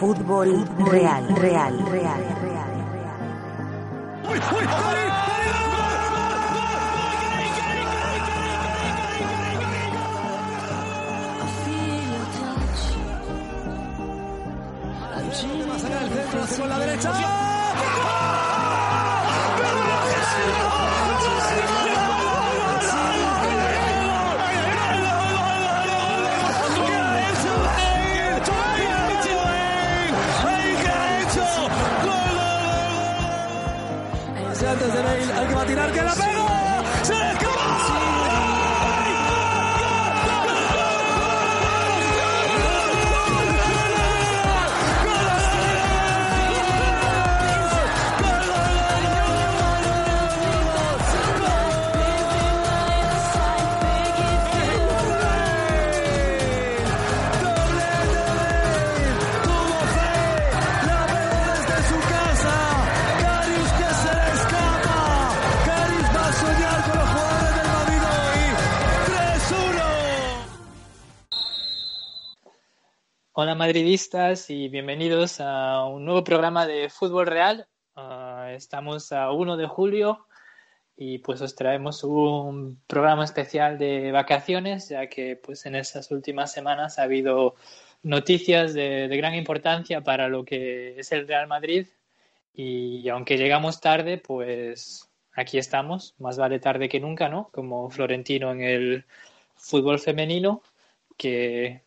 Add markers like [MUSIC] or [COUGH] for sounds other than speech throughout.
Fútbol real, real, real, real. Va a sacar el centro, con la derecha. Hay que patinar que la pega. Hola madridistas y bienvenidos a un nuevo programa de Fútbol Real. Uh, estamos a 1 de julio y pues os traemos un programa especial de vacaciones ya que pues en estas últimas semanas ha habido noticias de gran importancia para lo que es el Real Madrid y aunque llegamos tarde pues aquí estamos, más vale tarde que nunca, ¿no? Como Florentino en el fútbol femenino que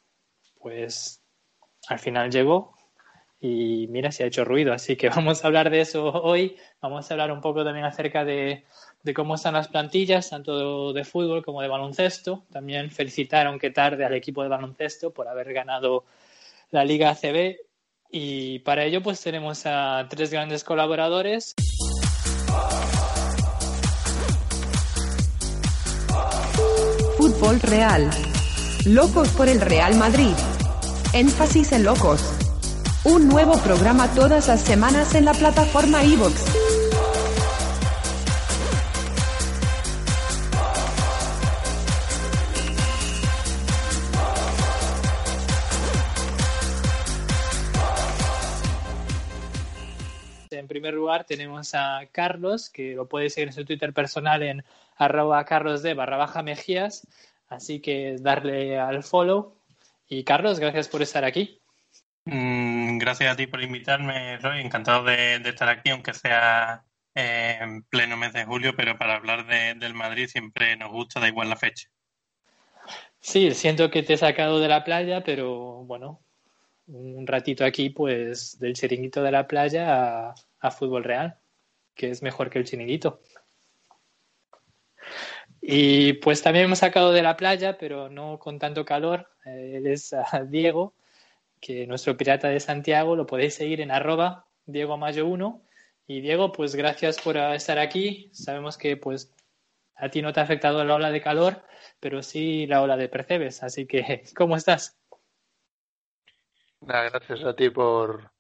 pues al final llegó y mira, se ha hecho ruido. Así que [LAUGHS] vamos a hablar de eso hoy. Vamos a hablar un poco también acerca de, de cómo están las plantillas, tanto de fútbol como de baloncesto. También felicitar, aunque tarde, al equipo de baloncesto por haber ganado la Liga ACB. Y para ello, pues tenemos a tres grandes colaboradores. Fútbol Real. Locos por el Real Madrid. Énfasis en locos. Un nuevo programa todas las semanas en la plataforma iVoox. En primer lugar tenemos a Carlos, que lo puede seguir en su Twitter personal en arroba carlosd barra baja mejías. Así que darle al follow. Y Carlos, gracias por estar aquí. Mm, gracias a ti por invitarme, Roy. Encantado de, de estar aquí, aunque sea eh, en pleno mes de julio, pero para hablar de, del Madrid siempre nos gusta, da igual la fecha. Sí, siento que te he sacado de la playa, pero bueno, un ratito aquí, pues del chiringuito de la playa a, a fútbol real, que es mejor que el chiringuito. Y pues también hemos sacado de la playa, pero no con tanto calor. Él es uh, Diego, que nuestro pirata de Santiago lo podéis seguir en arroba Diego Mayo 1. Y Diego, pues gracias por estar aquí. Sabemos que pues a ti no te ha afectado la ola de calor, pero sí la ola de percebes. Así que, [LAUGHS] ¿cómo estás? Gracias a ti por,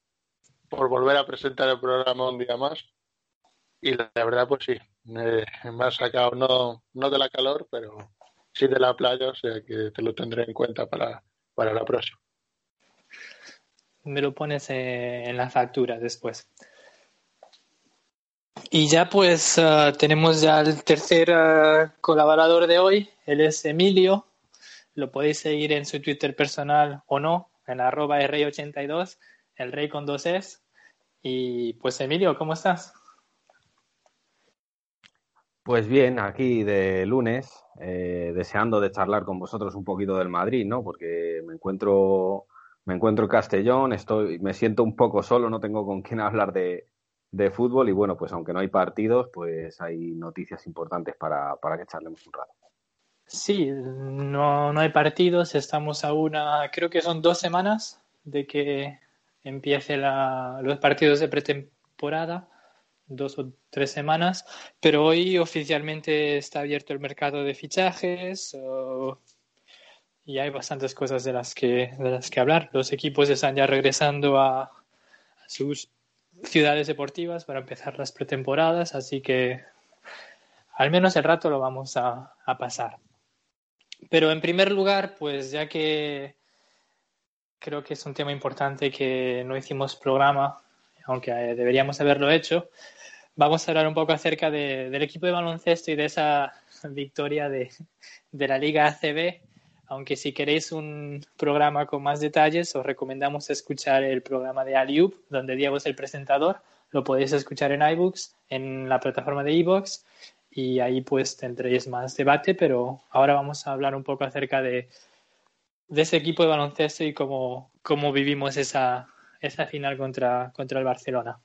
por volver a presentar el programa un día más. Y la, la verdad, pues sí, me, ha sacado no, no de la calor, pero sí de la playa, o sea que te lo tendré en cuenta para, para la próxima. Me lo pones eh, en la factura después. Y ya pues uh, tenemos ya el tercer uh, colaborador de hoy, él es Emilio, lo podéis seguir en su Twitter personal o no, en arroba rey82, el rey con dos es. Y pues Emilio, ¿cómo estás? Pues bien, aquí de lunes, eh, deseando de charlar con vosotros un poquito del Madrid, ¿no? Porque me encuentro, me encuentro en Castellón, estoy, me siento un poco solo, no tengo con quién [LAUGHS] hablar de, de fútbol y bueno, pues aunque no hay partidos, pues hay noticias importantes para, para que charlemos un rato. Sí, no, no hay partidos, estamos a una, creo que son dos semanas de que empiece la, los partidos de pretemporada dos o tres semanas, pero hoy oficialmente está abierto el mercado de fichajes y hay bastantes cosas de las que de las que hablar. Los equipos están ya regresando a, sus ciudades deportivas para empezar las pretemporadas, así que al menos el rato lo vamos a pasar. Pero en primer lugar, pues ya que creo que es un tema importante que no hicimos programa, aunque eh, deberíamos haberlo hecho. Vamos a hablar un poco acerca de, del equipo de baloncesto y de esa [LAUGHS] victoria de, la Liga ACB. Aunque si queréis un programa con más detalles, os recomendamos escuchar el programa de Aliup, donde Diego es el presentador. Lo podéis escuchar en iBooks, en la plataforma de iBooks, y ahí pues tendréis más debate. Pero ahora vamos a hablar un poco acerca de, de ese equipo de baloncesto y cómo, cómo vivimos esa, esa final contra, contra el Barcelona.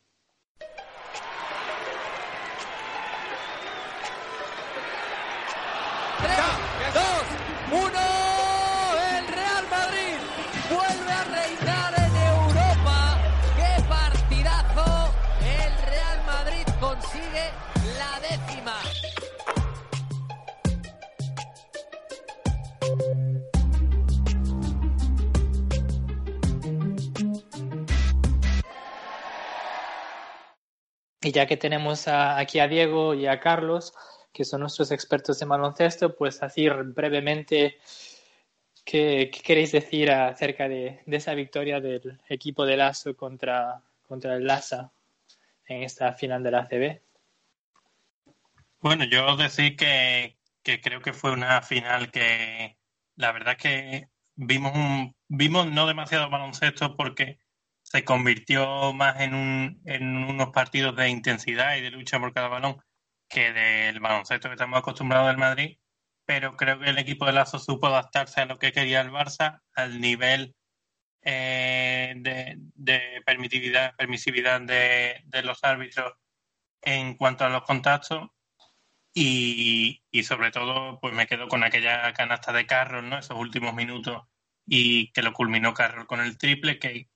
Y ya que tenemos aquí a Diego y a Carlos, que son nuestros expertos en baloncesto, pues así brevemente, ¿qué, queréis decir acerca de, esa victoria del equipo de Lazo contra, contra el Lasa en esta final de la ACB? Bueno, yo decir que, que creo que fue una final que la verdad es que vimos un, vimos no demasiado baloncesto porque se convirtió más en, un, en unos partidos de intensidad y de lucha por cada balón que del baloncesto que estamos acostumbrados del Madrid, pero creo que el equipo de Lazo supo adaptarse a lo que quería el Barça, al nivel eh, de, permisividad, permisividad de, los árbitros en cuanto a los contactos y, y, sobre todo pues me quedo con aquella canasta de Carroll, ¿no? esos últimos minutos y que lo culminó Carroll con el triple que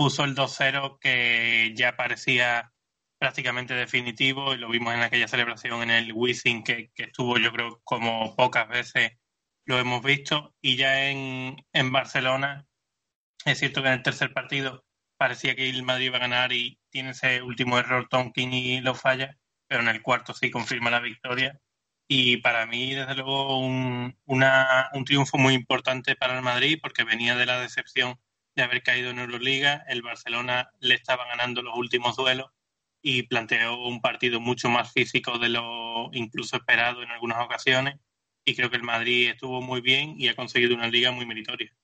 puso el 2-0 que ya parecía prácticamente definitivo y lo vimos en aquella celebración en el Wizzing que, estuvo yo creo como pocas veces lo hemos visto. Y ya en, en Barcelona es cierto que en el tercer partido parecía que el Madrid iba a ganar y tiene ese último error Tonkin y lo falla, pero en el cuarto sí confirma la victoria. Y para mí desde luego un, un triunfo muy importante para el Madrid porque venía de la decepción de haber caído en Euroliga, el Barcelona le estaba ganando los últimos duelos y planteó un partido mucho más físico de lo incluso esperado en algunas ocasiones y creo que el Madrid estuvo muy bien y ha conseguido una liga muy meritoria.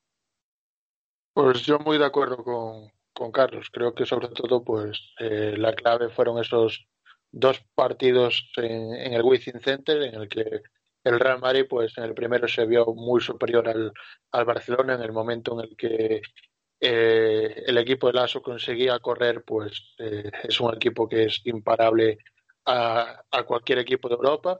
Pues yo muy de acuerdo con, con Carlos. Creo que sobre todo pues eh, la clave fueron esos dos partidos en, en el Wizzing Center en el que el Real Madrid pues en el primero se vio muy superior al, al Barcelona en el momento en el que eh, el equipo de Lasso conseguía correr, pues eh, es un equipo que es imparable a, cualquier equipo de Europa.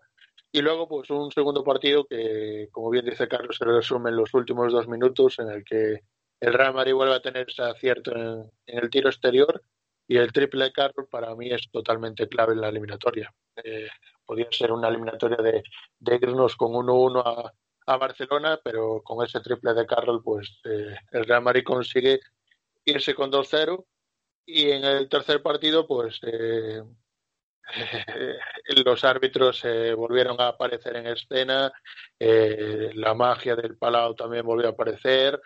Y luego, pues un segundo partido que, como bien dice Carlos, se resume en los últimos dos minutos, en el que el Real Madrid vuelve a tener ese acierto en, el tiro exterior y el triple de Carlos para mí es totalmente clave en la eliminatoria. Eh, podría ser una eliminatoria de, de irnos con 1-1 a, a Barcelona, pero con ese triple de Carroll, pues eh, el Real Madrid consigue irse con 2-0 y en el tercer partido, pues eh, [LAUGHS] los árbitros eh, volvieron a aparecer en escena, la magia del Palau también volvió a aparecer,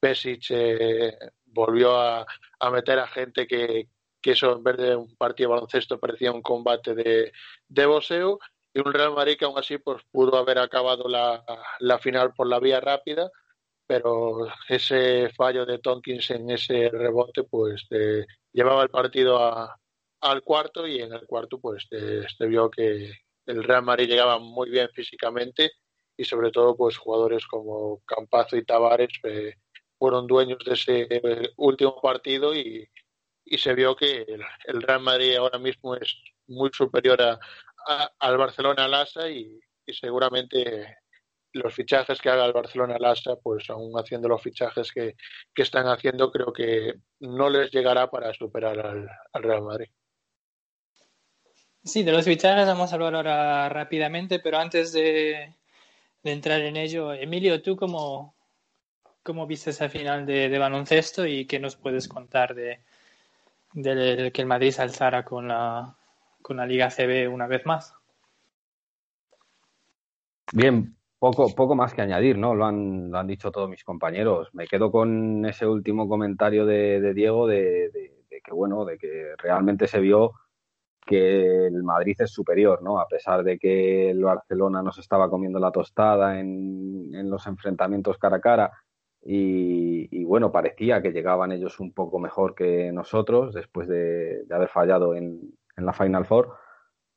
Pesic volvió a, a, meter a gente que, que eso en vez de un partido de baloncesto parecía un combate de, de boxeo y un Real Madrid que aún así pues pudo haber acabado la, la final por la vía rápida pero ese fallo de Tonkins en ese rebote pues eh, llevaba el partido a, al cuarto y en el cuarto pues eh, se vio que el Real Madrid llegaba muy bien físicamente y sobre todo pues jugadores como Campazo y Tavares eh, fueron dueños de ese último partido y, y se vio que el, el, Real Madrid ahora mismo es muy superior a, al Barcelona Lasa y, y, seguramente los fichajes que haga el Barcelona Lasa, pues aún haciendo los fichajes que, que, están haciendo, creo que no les llegará para superar al, al, Real Madrid. Sí, de los fichajes vamos a hablar ahora rápidamente, pero antes de, de entrar en ello, Emilio, ¿tú cómo, cómo viste esa final de, de baloncesto y qué nos puedes contar de, de que el Madrid se alzara con la, con la Liga CB una vez más. Bien, poco, poco más que añadir, ¿no? Lo han, lo han dicho todos mis compañeros. Me quedo con ese último comentario de, Diego de, que, bueno, de que realmente se vio que el Madrid es superior, ¿no? A pesar de que el Barcelona nos estaba comiendo la tostada en, en los enfrentamientos cara a cara y, bueno, parecía que llegaban ellos un poco mejor que nosotros después de, haber fallado en, en, la Final Four,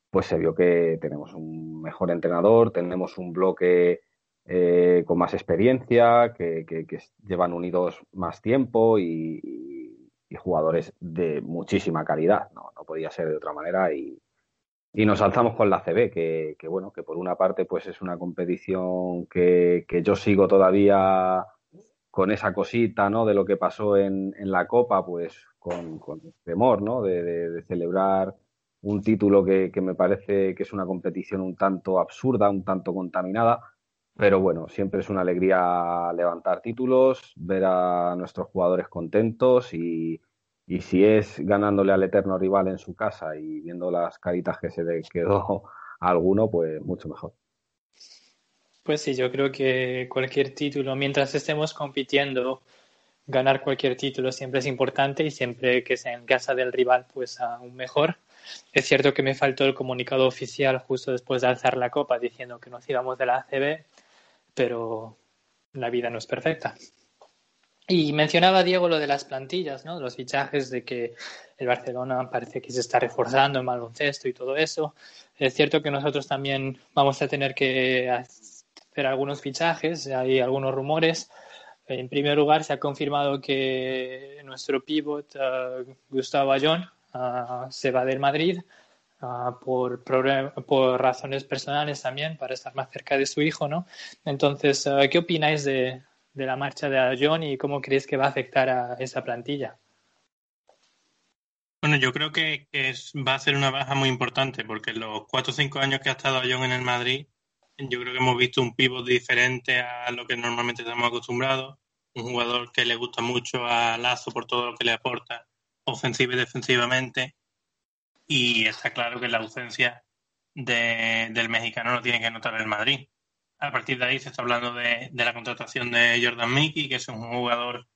pues se vio que tenemos un mejor entrenador, tenemos un bloque eh, con más experiencia, que, llevan unidos más tiempo y, jugadores de muchísima calidad, no, no podía ser de otra manera y, y nos alzamos con la CB, que, bueno, que por una parte pues es una competición que, yo sigo todavía con esa cosita, ¿no? De lo que pasó en, en la Copa, pues con temor, ¿no? De, celebrar un título que, que, me parece que es una competición un tanto absurda, un tanto contaminada, pero bueno, siempre es una alegría levantar títulos, ver a nuestros jugadores contentos y, y si es ganándole al eterno rival en su casa y viendo las caritas que se le quedó a alguno, pues mucho mejor. Pues sí, yo creo que cualquier título, mientras estemos compitiendo, ganar cualquier título siempre es importante y siempre que sea en casa del rival, pues aún mejor. Es cierto que me faltó el comunicado oficial justo después de alzar la copa diciendo que nos íbamos de la ACB, pero la vida no es perfecta. Y mencionaba Diego lo de las plantillas, ¿no? Los fichajes de que el Barcelona parece que se está reforzando en baloncesto y todo eso. Es cierto que nosotros también vamos a tener que hacer algunos fichajes, hay algunos rumores. En primer lugar, se ha confirmado que nuestro pivot, uh, Gustavo Ayón, uh, se va del Madrid uh, por, por razones personales también, para estar más cerca de su hijo, ¿no? Entonces, ¿qué opináis de, de la marcha de Ayón y cómo creéis que va a afectar a esa plantilla? Bueno, yo creo que, va a ser una baja muy importante porque los cuatro o cinco años que ha estado Ayón en el Madrid yo creo que hemos visto un pivot diferente a lo que normalmente estamos acostumbrados. Un jugador que le gusta mucho a Lazo por todo lo que le aporta, ofensiva y defensivamente. Y está claro que la ausencia del mexicano no tiene que notar el Madrid. A partir de ahí se está hablando de, la contratación de Jordan Mickey, que es un jugador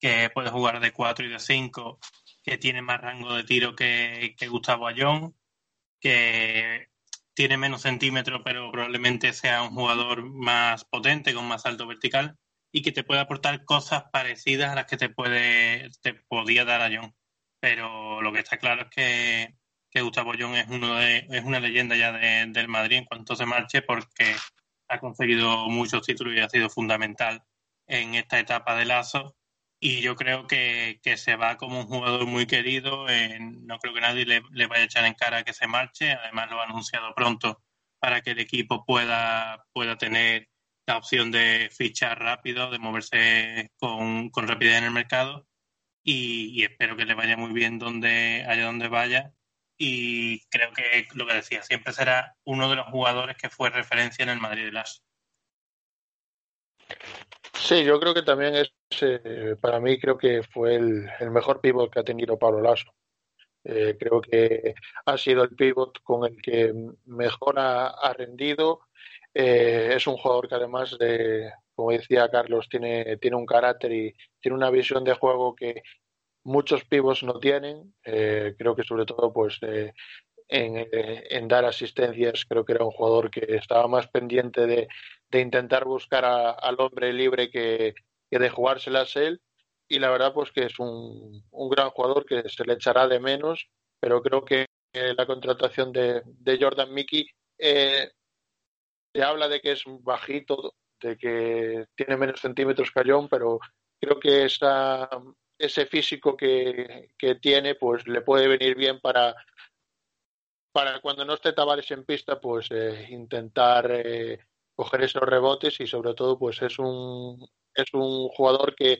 que puede jugar de 4 y de 5, que tiene más rango de tiro que, que Gustavo Ayón, que tiene menos centímetros, pero probablemente sea un jugador más potente, con más alto vertical y que te puede aportar cosas parecidas a las que te puede te podía dar a John. Pero lo que está claro es que, Gustavo John es uno de, es una leyenda ya del Madrid en cuanto se marche porque ha conseguido muchos títulos y ha sido fundamental en esta etapa de Lazo y yo creo que, se va como un jugador muy querido. no creo que nadie le, vaya a echar en cara que se marche. Además, lo ha anunciado pronto para que el equipo pueda, tener la opción de fichar rápido, de moverse con rapidez en el mercado. Y, espero que le vaya muy bien donde allá donde vaya. Y creo que lo que decía, siempre será uno de los jugadores que fue referencia en el Madrid de las. Sí, yo creo que también es, eh, para mí creo que fue el, mejor pivot que ha tenido Pablo Lasso. Eh, creo que ha sido el pivot con el que mejor ha, rendido. Eh, es un jugador que además de, como decía Carlos, tiene, tiene un carácter y tiene una visión de juego que muchos pivots no tienen. creo que sobre todo pues en, en, dar asistencias, creo que era un jugador que estaba más pendiente de, de intentar buscar al hombre libre que, de jugárselas él. Y la verdad, pues que es un, un, gran jugador que se le echará de menos, pero creo que la contratación de, de Jordan Mickey eh, se habla de que es bajito, de que tiene menos centímetros que John, pero creo que esa, ese físico que, que tiene, pues le puede venir bien para, para cuando no esté Tavares en pista, pues eh, intentar eh, coger esos rebotes y sobre todo pues es un es un jugador que,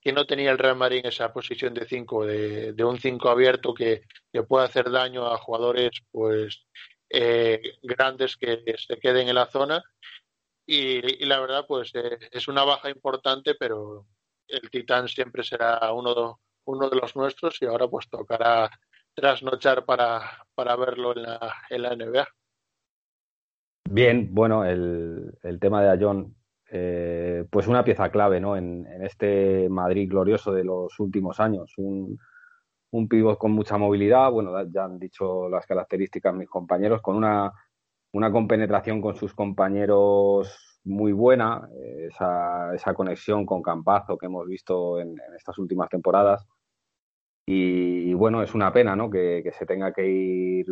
que no tenía el Real Madrid en esa posición de 5, de, de, un 5 abierto que, que, puede hacer daño a jugadores pues eh, grandes que se queden en la zona y, la verdad pues eh, es una baja importante pero el Titán siempre será uno de, uno de los nuestros y ahora pues tocará trasnochar para, para verlo en la, en la NBA. Bien, bueno, el, el tema de Ayón, eh, pues una pieza clave ¿no? en, en, este Madrid glorioso de los últimos años. Un, un pívot con mucha movilidad, bueno, ya han dicho las características mis compañeros, con una, una compenetración con sus compañeros muy buena, eh, esa, esa, conexión con Campazo que hemos visto en, estas últimas temporadas. Y, bueno, es una pena ¿no? que, que se tenga que ir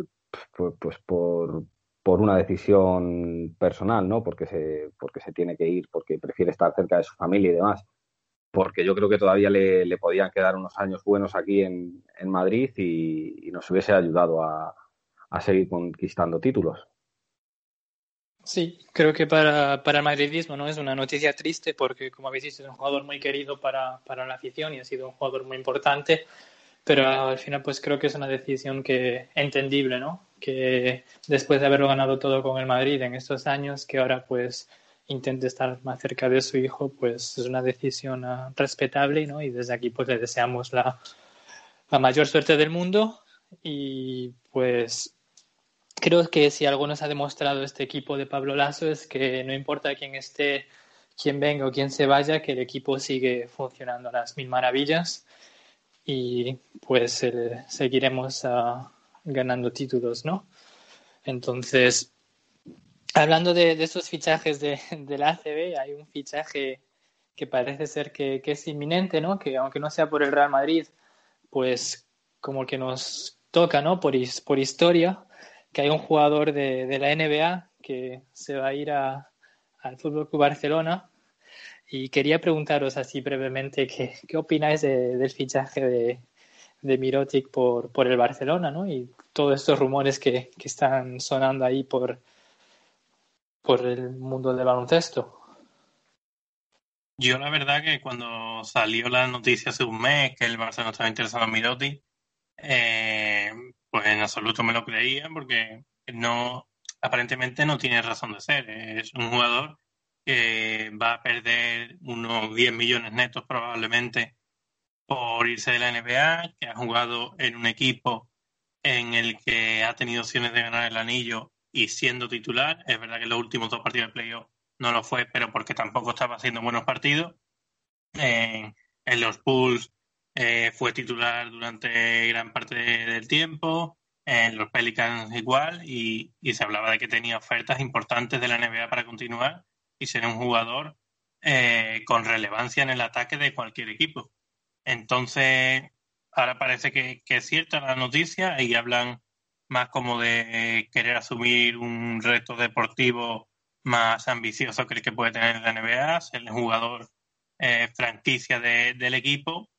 pues por, por, una decisión personal, ¿no? Porque se, porque se tiene que ir, porque prefiere estar cerca de su familia y demás. Porque yo creo que todavía le, le podían quedar unos años buenos aquí en, en Madrid y, y, nos hubiese ayudado a, a seguir conquistando títulos. Sí, creo que para, para, el madridismo no es una noticia triste porque, como habéis dicho, es un jugador muy querido para, para, la afición y ha sido un jugador muy importante, pero al final pues creo que es una decisión que entendible, ¿no? Que después de haberlo ganado todo con el Madrid en estos años, que ahora pues intente estar más cerca de su hijo, pues es una decisión uh, respetable, ¿no? Y desde aquí pues le deseamos la, la mayor suerte del mundo y pues creo que si algo nos ha demostrado este equipo de Pablo Lasso es que no importa quién esté, quién venga o quién se vaya, que el equipo sigue funcionando a las mil maravillas y pues seguiremos uh, ganando títulos, ¿no? Entonces, hablando de, de estos fichajes de, de, la ACB, hay un fichaje que parece ser que, es inminente, ¿no? Que aunque no sea por el Real Madrid, pues como que nos toca, ¿no? Por historia que hay un jugador de, de, la NBA que se va a ir al Fútbol Club Barcelona y quería preguntaros así brevemente qué, qué opináis de, del fichaje de, de Mirotic por, por, el Barcelona, ¿no? Y todos estos rumores que, que están sonando ahí por, por el mundo del baloncesto. Yo la verdad que cuando salió la noticia hace un mes que el Barcelona estaba interesado en Mirotic, eh, pues en absoluto me lo creía porque no, aparentemente no tiene razón de ser. Es un jugador que va a perder unos 10 millones netos probablemente por irse de la NBA, que ha jugado en un equipo en el que ha tenido opciones de ganar el anillo y siendo titular. Es verdad que los últimos dos partidos de playoff no lo fue, pero porque tampoco estaba haciendo buenos partidos. En, en los Bulls eh, fue titular durante gran parte del tiempo, en los Pelicans igual, y, se hablaba de que tenía ofertas importantes de la NBA para continuar y ser un jugador eh, con relevancia en el ataque de cualquier equipo. Entonces, ahora parece que, es cierta la noticia y hablan más como de querer asumir un reto deportivo más ambicioso que el que puede tener la NBA, ser el jugador eh, franquicia de, del equipo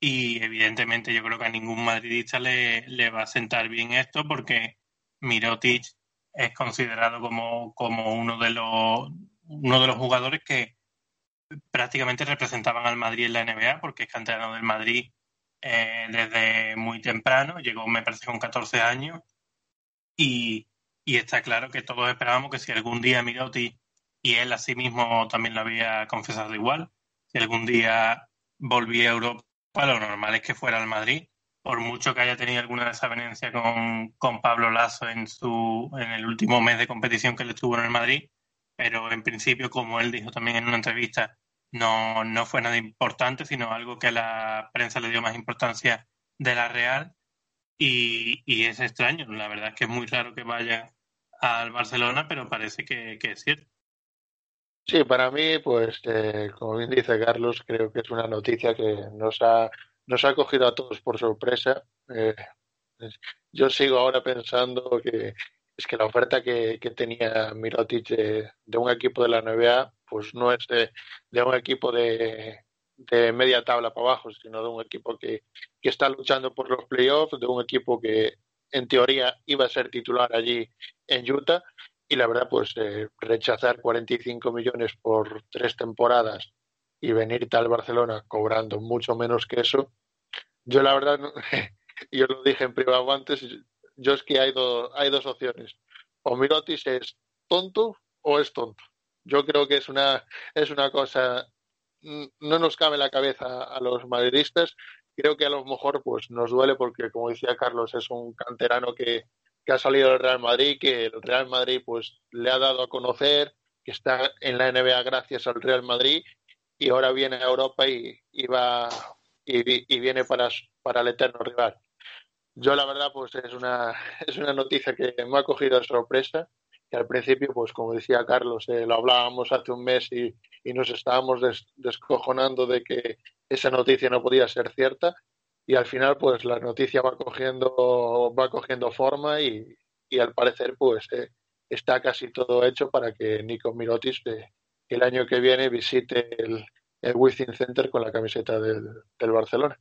y evidentemente yo creo que a ningún madridista le, le va a sentar bien esto porque Mirotic es considerado como, como uno, de los, uno de los jugadores que prácticamente representaban al Madrid en la NBA porque es canterano del Madrid eh, desde muy temprano, llegó me parece con 14 años y, y está claro que todos esperábamos que si algún día Mirotic y él a sí mismo también lo había confesado igual, si algún día volvía a Europa lo normal es que fuera al Madrid, por mucho que haya tenido alguna desavenencia con, con Pablo Lasso en, su, en el último mes de competición que le estuvo en el Madrid, pero en principio, como él dijo también en una entrevista, no, no fue nada importante, sino algo que la prensa le dio más importancia de la Real y, y es extraño. La verdad es que es muy raro que vaya al Barcelona, pero parece que, que es cierto. Sí, para mí, pues, eh, como bien dice Carlos, creo que es una noticia que nos ha, nos ha cogido a todos por sorpresa. Eh, yo sigo ahora pensando que es que la oferta que, que tenía Mirotic de, de, un equipo de la NBA, pues no es de, de un equipo de, de, media tabla para abajo, sino de un equipo que, que está luchando por los playoffs, de un equipo que en teoría iba a ser titular allí en Utah y la verdad, pues eh, rechazar 45 millones por tres temporadas y venirte al Barcelona cobrando mucho menos que eso, yo la verdad, [LAUGHS] yo lo dije en privado antes, yo es que hay, do, hay dos opciones. O Mirotis es tonto o es tonto. Yo creo que es una, es una cosa, no nos cabe la cabeza a los madridistas. Creo que a lo mejor pues nos duele porque, como decía Carlos, es un canterano que, que ha salido del Real Madrid, que el Real Madrid pues le ha dado a conocer que está en la NBA gracias al Real Madrid y ahora viene a Europa y, va y, viene para, para el eterno rival. Yo la verdad pues es una [LAUGHS] es una noticia que me ha cogido de sorpresa que al principio pues como decía Carlos eh, lo hablábamos hace un mes y, nos estábamos descojonando de que esa noticia no podía ser cierta y al final pues la noticia va cogiendo va cogiendo forma y, al parecer pues eh, está casi todo hecho para que Nico Mirotis eh, el año que viene visite el, el Within Center con la camiseta del, del Barcelona.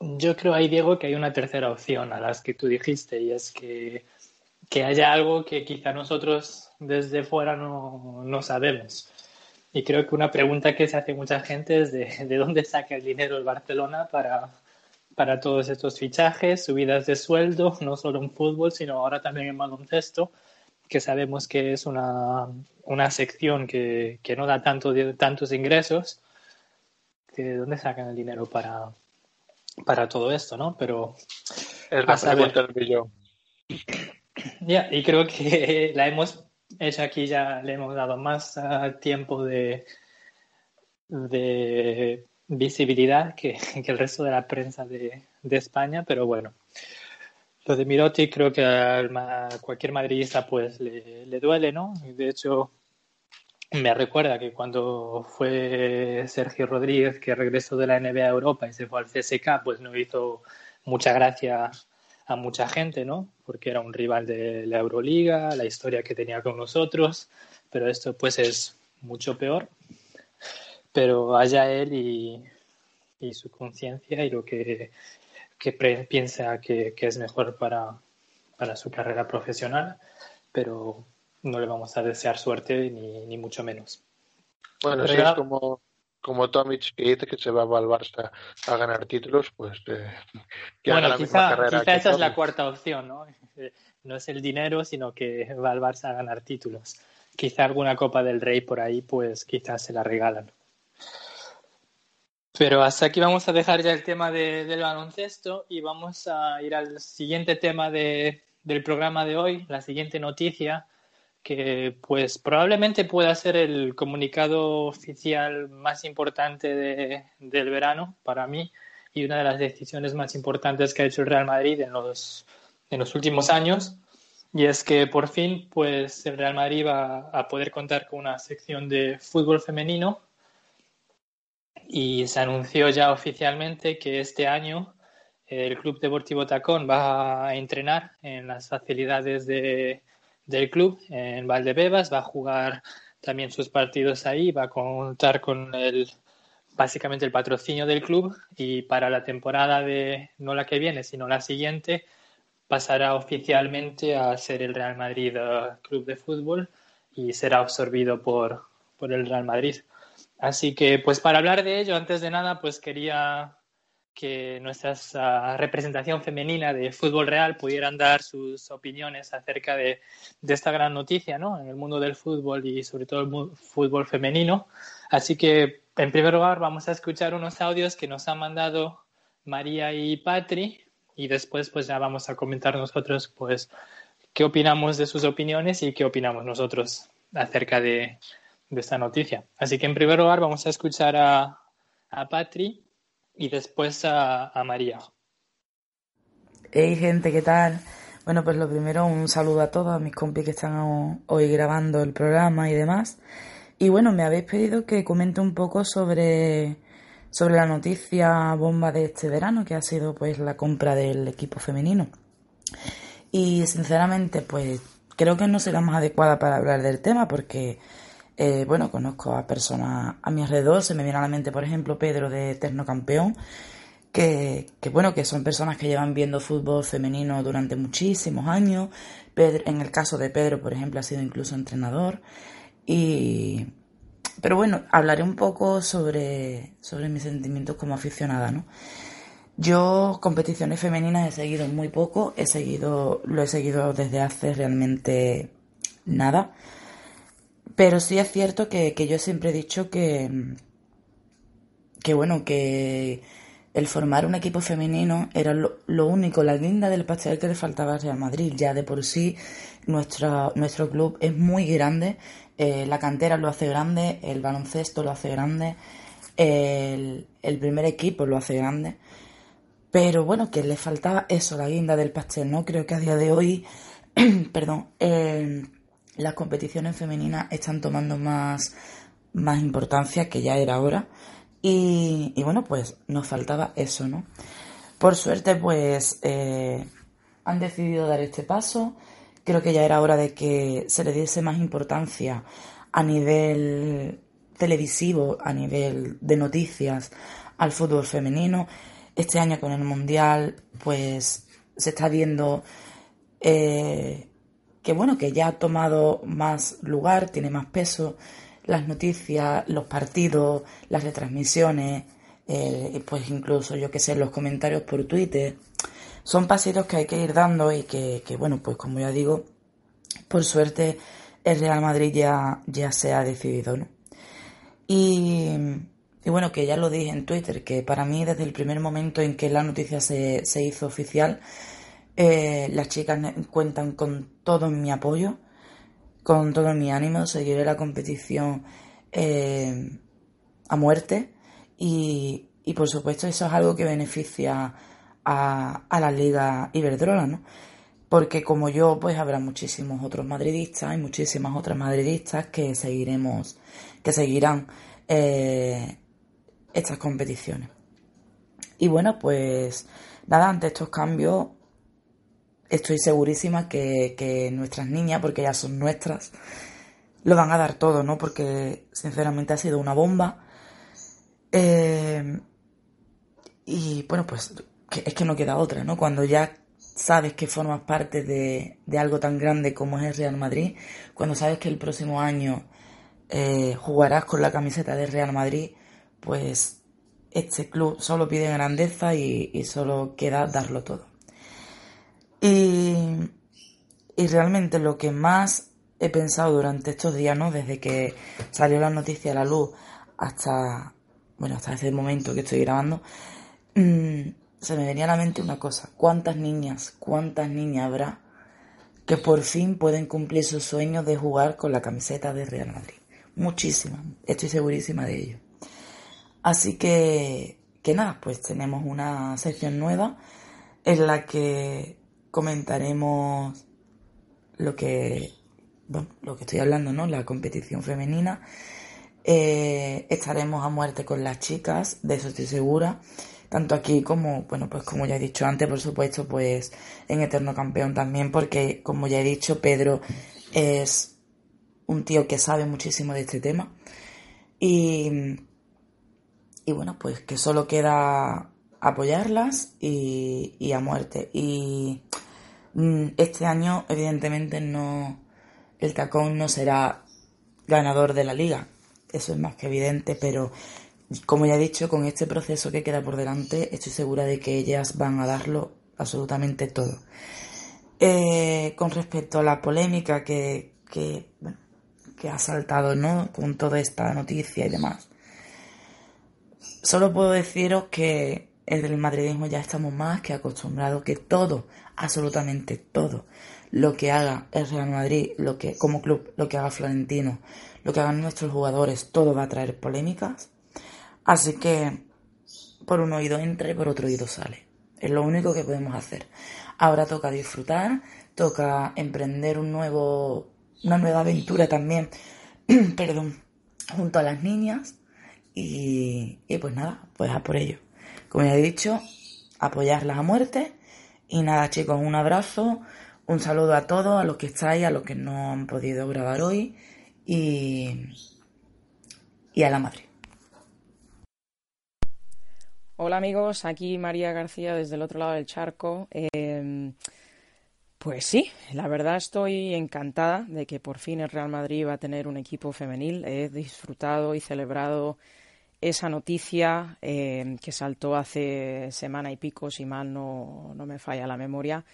Yo creo ahí, Diego, que hay una tercera opción a las que tú dijiste y es que, que haya algo que quizá nosotros desde fuera no, no, sabemos. Y creo que una pregunta que se hace mucha gente es de, [LAUGHS] de dónde saca el dinero el Barcelona para, para todos estos fichajes, subidas de sueldo, no solo en fútbol, sino ahora también en baloncesto, que sabemos que es una, una sección que, que no da tanto, tantos ingresos. ¿De dónde sacan el dinero para, para todo esto, ¿no? Pero. Es la pregunta del millón. Ya, y creo que [LAUGHS] la hemos hecho aquí, ya le hemos dado más uh, tiempo de, de visibilidad que, [LAUGHS] que, el resto de la prensa de, de, España, pero bueno. Lo de Miroti creo que a cualquier madridista pues le, le duele, ¿no? De hecho, me recuerda que cuando fue Sergio Rodríguez que regresó de la NBA a Europa y se fue al CSK, pues no hizo mucha gracia a mucha gente, ¿no? Porque era un rival de la Euroliga, la historia que tenía con nosotros, pero esto pues es mucho peor. Pero allá él y, y su conciencia y lo que, que piensa que, que, es mejor para, para su carrera profesional, pero no le vamos a desear suerte ni, ni mucho menos. Bueno, es como, como Tomic que dice que se va al Barça a ganar títulos, pues eh, que bueno, la quizá, carrera quizá esa es la cuarta opción, ¿no? [LAUGHS] No es el dinero, sino que va al Barça a ganar títulos. Quizá alguna Copa del Rey por ahí, pues quizás se la regalan. Pero hasta aquí vamos a dejar ya el tema de, del baloncesto y vamos a ir al siguiente tema de, del programa de hoy, la siguiente noticia, que pues probablemente pueda ser el comunicado oficial más importante de, del verano para mí y una de las decisiones más importantes que ha hecho el Real Madrid en los, en los últimos años. Y es que por fin pues el Real Madrid va a poder contar con una sección de fútbol femenino y se anunció ya oficialmente que este año el Club Deportivo Tacón va a entrenar en las facilidades de del club en Valdebebas, va a jugar también sus partidos ahí, va a contar con el básicamente el patrocinio del club y para la temporada de no la que viene, sino la siguiente, pasará oficialmente a ser el Real Madrid eh, Club de Fútbol y será absorbido por, por el Real Madrid. Así que, pues para hablar de ello, antes de nada, pues quería que nuestra uh, representación femenina de fútbol real pudieran dar sus opiniones acerca de, esta gran noticia ¿no? en el mundo del fútbol y sobre todo el fútbol femenino. Así que, en primer lugar, vamos a escuchar unos audios que nos han mandado María y Patri y después pues ya vamos a comentar nosotros pues qué opinamos de sus opiniones y qué opinamos nosotros acerca de, de esta noticia. Así que, en primer lugar, vamos a escuchar a, a Patri y después a, María. Hey gente, ¿qué tal? Bueno, pues lo primero, un saludo a todos, mis compis que están hoy grabando el programa y demás. Y bueno, me habéis pedido que comente un poco sobre, sobre la noticia bomba de este verano, que ha sido pues la compra del equipo femenino. Y sinceramente, pues creo que no será más adecuada para hablar del tema porque eh, bueno, conozco a personas a mi alrededor, se me viene a la mente, por ejemplo, Pedro de Eterno Campeón, que, que, bueno, que son personas que llevan viendo fútbol femenino durante muchísimos años. Pedro, en el caso de Pedro, por ejemplo, ha sido incluso entrenador. Y, pero bueno, hablaré un poco sobre, sobre mis sentimientos como aficionada, ¿no? Yo competiciones femeninas he seguido muy poco, he seguido, lo he seguido desde hace realmente nada. Pero sí es cierto que, yo siempre he dicho que, que bueno, que el formar un equipo femenino era lo, único, la guinda del pastel que le faltaba al Real Madrid. Ya de por sí nuestro club es muy grande, eh, la cantera lo hace grande, el baloncesto lo hace grande, el, primer equipo lo hace grande. Pero bueno, que le faltaba eso, la guinda del pastel, ¿no? Creo que a día de hoy, [CLEARS THROAT] perdón, eh, las competiciones femeninas están tomando más, más importancia que ya era hora. Y, bueno, pues nos faltaba eso, ¿no? Por suerte, pues eh, han decidido dar este paso. Creo que ya era hora de que se le diese más importancia a nivel televisivo, a nivel de noticias al fútbol femenino. Este año con el Mundial, pues se está viendo eh, que bueno, que ya ha tomado más lugar, tiene más peso las noticias, los partidos, las retransmisiones, eh, pues incluso, yo que sé, los comentarios por Twitter. Son pasitos que hay que ir dando y que, bueno, pues como ya digo, por suerte el Real Madrid ya, ya se ha decidido, ¿no? Y, y, bueno, que ya lo dije en Twitter, que para mí desde el primer momento en que la noticia se, se hizo oficial, eh, las chicas cuentan con todo mi apoyo con todo mi ánimo, seguiré la competición eh, a muerte y, por supuesto eso es algo que beneficia a, a la Liga Iberdrola, ¿no? Porque como yo, pues habrá muchísimos otros madridistas y muchísimas otras madridistas que seguiremos, que seguirán eh, estas competiciones. Y bueno, pues nada, ante estos cambios estoy segurísima que, nuestras niñas, porque ya son nuestras, lo van a dar todo, ¿no? Porque sinceramente ha sido una bomba. Eh, y bueno, pues es que no queda otra, ¿no? Cuando ya sabes que formas parte de, algo tan grande como es el Real Madrid, cuando sabes que el próximo año eh, jugarás con la camiseta del Real Madrid, pues este club solo pide grandeza y solo queda darlo todo. Y, realmente lo que más he pensado durante estos días, ¿no? Desde que salió la noticia a la luz hasta, bueno, hasta ese momento que estoy grabando, mm, se me venía a la mente una cosa. ¿Cuántas niñas, cuántas niñas habrá que por fin pueden cumplir sus sueños de jugar con la camiseta de Real Madrid? Muchísimas. Estoy segurísima de ello. Así que, que nada, pues tenemos una sección nueva en la que comentaremos lo que, bueno, lo que estoy hablando, ¿no? La competición femenina. Eh, estaremos a muerte con las chicas, de eso estoy segura. Tanto aquí como, bueno, pues como ya he dicho antes, por supuesto, pues en Eterno Campeón también, porque como ya he dicho, Pedro es un tío que sabe muchísimo de este tema. Y, y bueno, pues que solo queda apoyarlas y, y a muerte. Y este año, evidentemente, no. El tacón no será ganador de la liga. Eso es más que evidente, pero como ya he dicho, con este proceso que queda por delante, estoy segura de que ellas van a darlo absolutamente todo. Eh, con respecto a la polémica que, que, ha saltado ¿no? con toda esta noticia y demás, solo puedo deciros que el del madridismo ya estamos más que acostumbrados que todo, absolutamente todo, lo que haga el Real Madrid, lo que como club, lo que haga Florentino, lo que hagan nuestros jugadores, todo va a traer polémicas. Así que por un oído entra y por otro oído sale. Es lo único que podemos hacer. Ahora toca disfrutar, toca emprender un nuevo, una nueva aventura también, [CLEARS THROAT] perdón, junto a las niñas. Y, y pues nada, pues a por ello. Como ya he dicho, apoyarlas a muerte. Y nada, chicos, un abrazo, un saludo a todos, a los que estáis, a los que no han podido grabar hoy. Y, y a la madre. Hola amigos, aquí María García desde el otro lado del charco. Em, pues sí, la verdad estoy encantada de que por fin el Real Madrid va a tener un equipo femenil. He disfrutado y celebrado esa noticia eh, que saltó hace semana y pico, si mal no, no, me falla la memoria.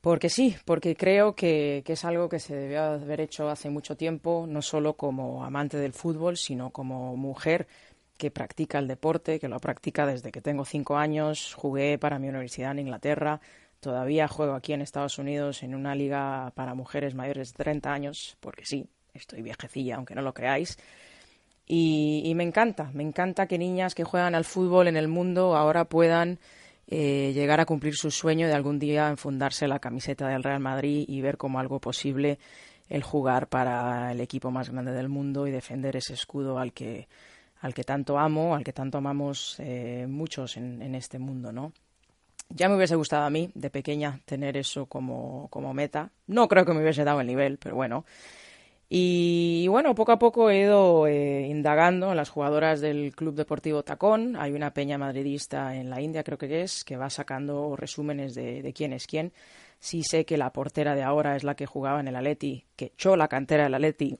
Porque sí, porque creo que, que, es algo que se debió haber hecho hace mucho tiempo, no solo como amante del fútbol, sino como mujer que practica el deporte, que lo practica desde que tengo cinco años. Jugué para mi universidad en Inglaterra. Todavía juego aquí en Estados Unidos en una liga para mujeres mayores de 30 años, porque sí, estoy viejecilla, aunque no lo creáis. Y, me encanta, me encanta que niñas que juegan al fútbol en el mundo ahora puedan eh, llegar a cumplir su sueño de algún día enfundarse la camiseta del Real Madrid y ver como algo posible el jugar para el equipo más grande del mundo y defender ese escudo al que, al que tanto amo, al que tanto amamos eh, muchos en, en, este mundo, ¿no? Ya me hubiese gustado a mí, de pequeña, tener eso como, como meta. No creo que me hubiese dado el nivel, pero bueno. Y, bueno, poco a poco he ido eh, indagando en las jugadoras del Club Deportivo Tacón. Hay una peña madridista en la India, creo que es, que va sacando resúmenes de, de quién es quién. Sí sé que la portera de ahora es la que jugaba en el Atleti, que echó la cantera del Atleti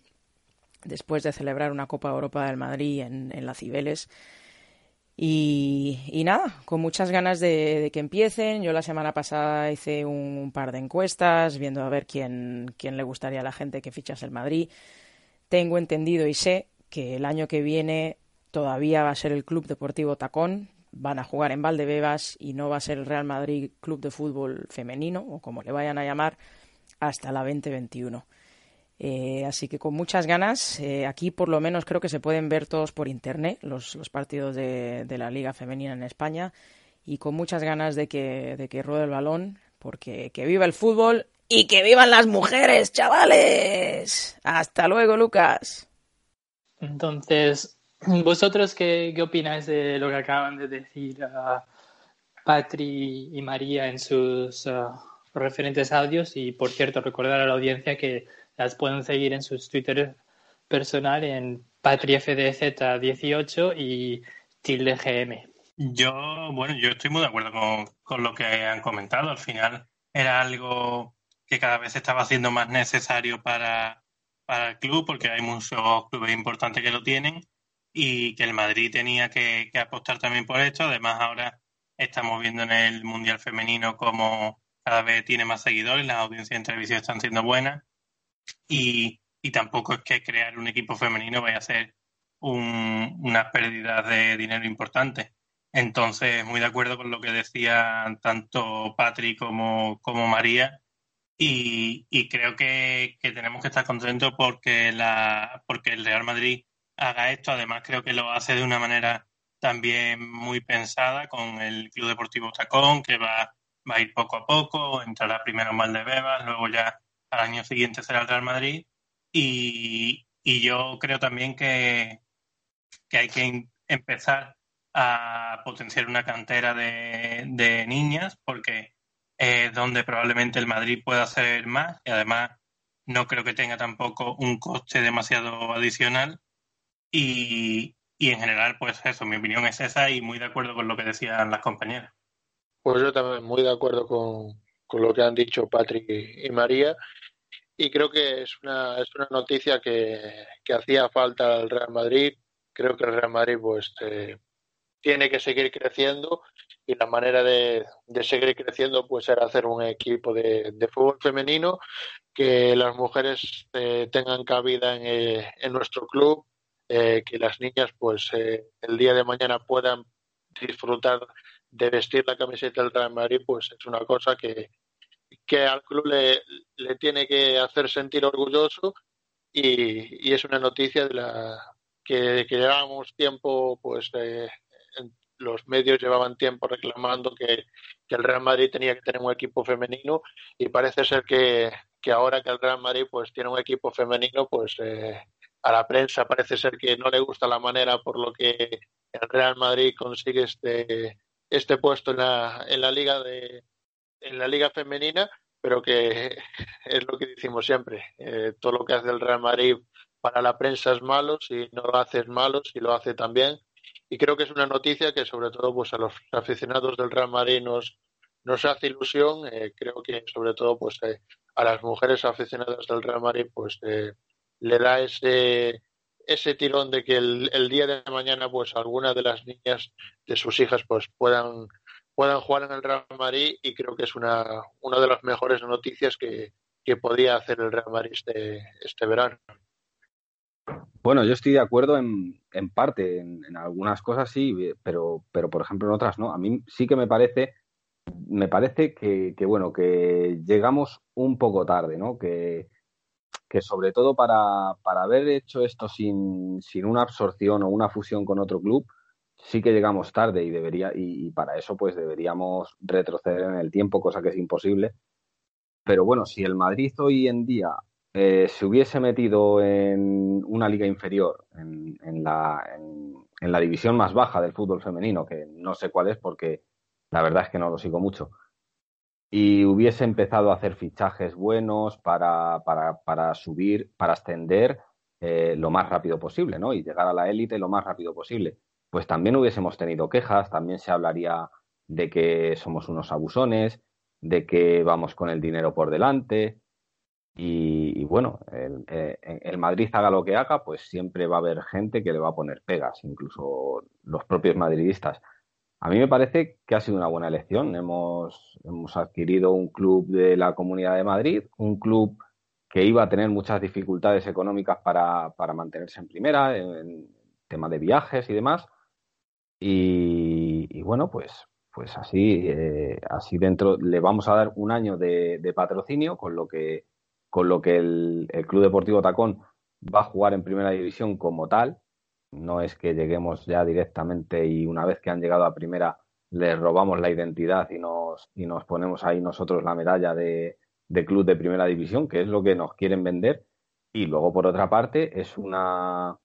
después de celebrar una Copa Europa del Madrid en, en la Cibeles. Y, nada, con muchas ganas de, que empiecen. Yo la semana pasada hice un, par de encuestas viendo a ver quién, quién le gustaría a la gente que fichase el Madrid. Tengo entendido y sé que el año que viene todavía va a ser el Club Deportivo Tacón. Van a jugar en Valdebebas y no va a ser el Real Madrid Club de Fútbol Femenino, o como le vayan a llamar, hasta la 2021. Eh, así que con muchas ganas, eh, aquí por lo menos creo que se pueden ver todos por internet los, partidos de, la Liga Femenina en España y con muchas ganas de que, de que el balón, porque que viva el fútbol y que vivan las mujeres, chavales. Hasta luego, Lucas. Entonces, ¿vosotros qué, qué opináis de lo que acaban de decir uh, Patri y María en sus uh, referentes audios? Y por cierto, recordar a la audiencia que las pueden seguir en sus Twitter personal en patriafdz18 y tildegm. Yo, bueno, yo estoy muy de acuerdo con, con, lo que han comentado. Al final era algo que cada vez estaba siendo más necesario para, para el club, porque hay muchos clubes importantes que lo tienen y que el Madrid tenía que, apostar también por esto. Además, ahora estamos viendo en el Mundial Femenino como cada vez tiene más seguidores, las audiencias en televisión están siendo buenas y, y tampoco es que crear un equipo femenino vaya a ser un, una pérdida de dinero importante. Entonces, muy de acuerdo con lo que decían tanto Patrick como, como María. Y, y creo que, que, tenemos que estar contentos porque, la, porque el Real Madrid haga esto. Además, creo que lo hace de una manera también muy pensada con el Club Deportivo Tacón, que va, va a ir poco a poco, entrará primero en Valdebebas, luego ya al año siguiente será el Real Madrid. Y, yo creo también que, que hay que empezar a potenciar una cantera de, de niñas porque es donde probablemente el Madrid pueda hacer más y además no creo que tenga tampoco un coste demasiado adicional y, y en general pues eso, mi opinión es esa y muy de acuerdo con lo que decían las compañeras. Pues yo también muy de acuerdo con, con lo que han dicho Patrick y, María y creo que es una, es una noticia que, que hacía falta al Real Madrid. Creo que el Real Madrid pues eh, tiene que seguir creciendo y la manera de, de, seguir creciendo pues era hacer un equipo de, de fútbol femenino, que las mujeres eh, tengan cabida en, eh, en nuestro club, eh, que las niñas pues eh, el día de mañana puedan disfrutar de vestir la camiseta del Real Madrid, pues es una cosa que, que al club le, le tiene que hacer sentir orgulloso y, y es una noticia de la que, que llevábamos tiempo, pues eh, los medios llevaban tiempo reclamando que, que, el Real Madrid tenía que tener un equipo femenino y parece ser que, que ahora que el Real Madrid pues tiene un equipo femenino, pues eh, a la prensa parece ser que no le gusta la manera por lo que el Real Madrid consigue este, este puesto en la, en la liga de, en la liga femenina, pero que [LAUGHS] es lo que decimos siempre, eh, todo lo que hace el Real Madrid para la prensa es malo, si no lo hace es malo, si lo hace también. Y creo que es una noticia que sobre todo pues a los aficionados del Real Madrid nos, nos hace ilusión. Eh, creo que sobre todo pues eh, a las mujeres aficionadas del Real Madrid pues le da ese ese tirón de que el, el día de mañana pues alguna de las niñas de sus hijas pues puedan puedan jugar en el Real Madrid y creo que es una, una de las mejores noticias que, que podía hacer el Real Madrid este, este verano. Bueno, yo estoy de acuerdo en, en parte, en, algunas cosas sí, pero, pero por ejemplo en otras no. A mí sí que me parece, me parece que, que bueno, que llegamos un poco tarde, ¿no? Que, que sobre todo para, para haber hecho esto sin, sin, una absorción o una fusión con otro club, sí que llegamos tarde y debería, y, para eso pues deberíamos retroceder en el tiempo, cosa que es imposible. Pero bueno, si el Madrid hoy en día eh, se hubiese metido en una liga inferior, en, en, la, en, en, la, división más baja del fútbol femenino, que no sé cuál es porque la verdad es que no lo sigo mucho, y hubiese empezado a hacer fichajes buenos para, para, para subir, para ascender eh, lo más rápido posible, ¿no? Y llegar a la élite lo más rápido posible. Pues también hubiésemos tenido quejas, también se hablaría de que somos unos abusones, de que vamos con el dinero por delante, y, y bueno, el, eh, el, Madrid haga lo que haga, pues siempre va a haber gente que le va a poner pegas, incluso los propios madridistas. A mí me parece que ha sido una buena elección. Hemos, hemos adquirido un club de la Comunidad de Madrid, un club que iba a tener muchas dificultades económicas para, para mantenerse en primera, en, tema de viajes y demás. Y, bueno, pues, pues así, eh, así dentro le vamos a dar un año de, patrocinio, con lo que con lo que el, Club Deportivo Tacón va a jugar en primera división como tal. No es que lleguemos ya directamente y una vez que han llegado a primera les robamos la identidad y nos, y nos ponemos ahí nosotros la medalla de, de club de primera división, que es lo que nos quieren vender. Y luego, por otra parte, es una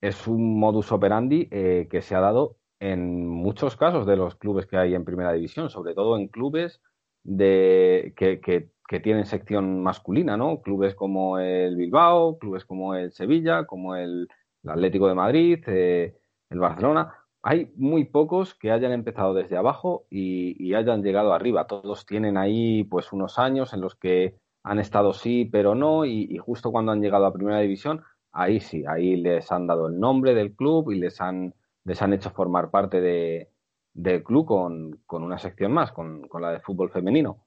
es un modus operandi eh, que se ha dado en muchos casos de los clubes que hay en primera división, sobre todo en clubes de que, que que tienen sección masculina, ¿no? Clubes como el Bilbao, clubes como el Sevilla, como el, el Atlético de Madrid, eh, el Barcelona. Hay muy pocos que hayan empezado desde abajo y, hayan llegado arriba. Todos tienen ahí pues unos años en los que han estado sí, pero no, y, y justo cuando han llegado a primera división, ahí sí, ahí les han dado el nombre del club y les han, les han hecho formar parte de, del club con, con una sección más, con, con la de fútbol femenino.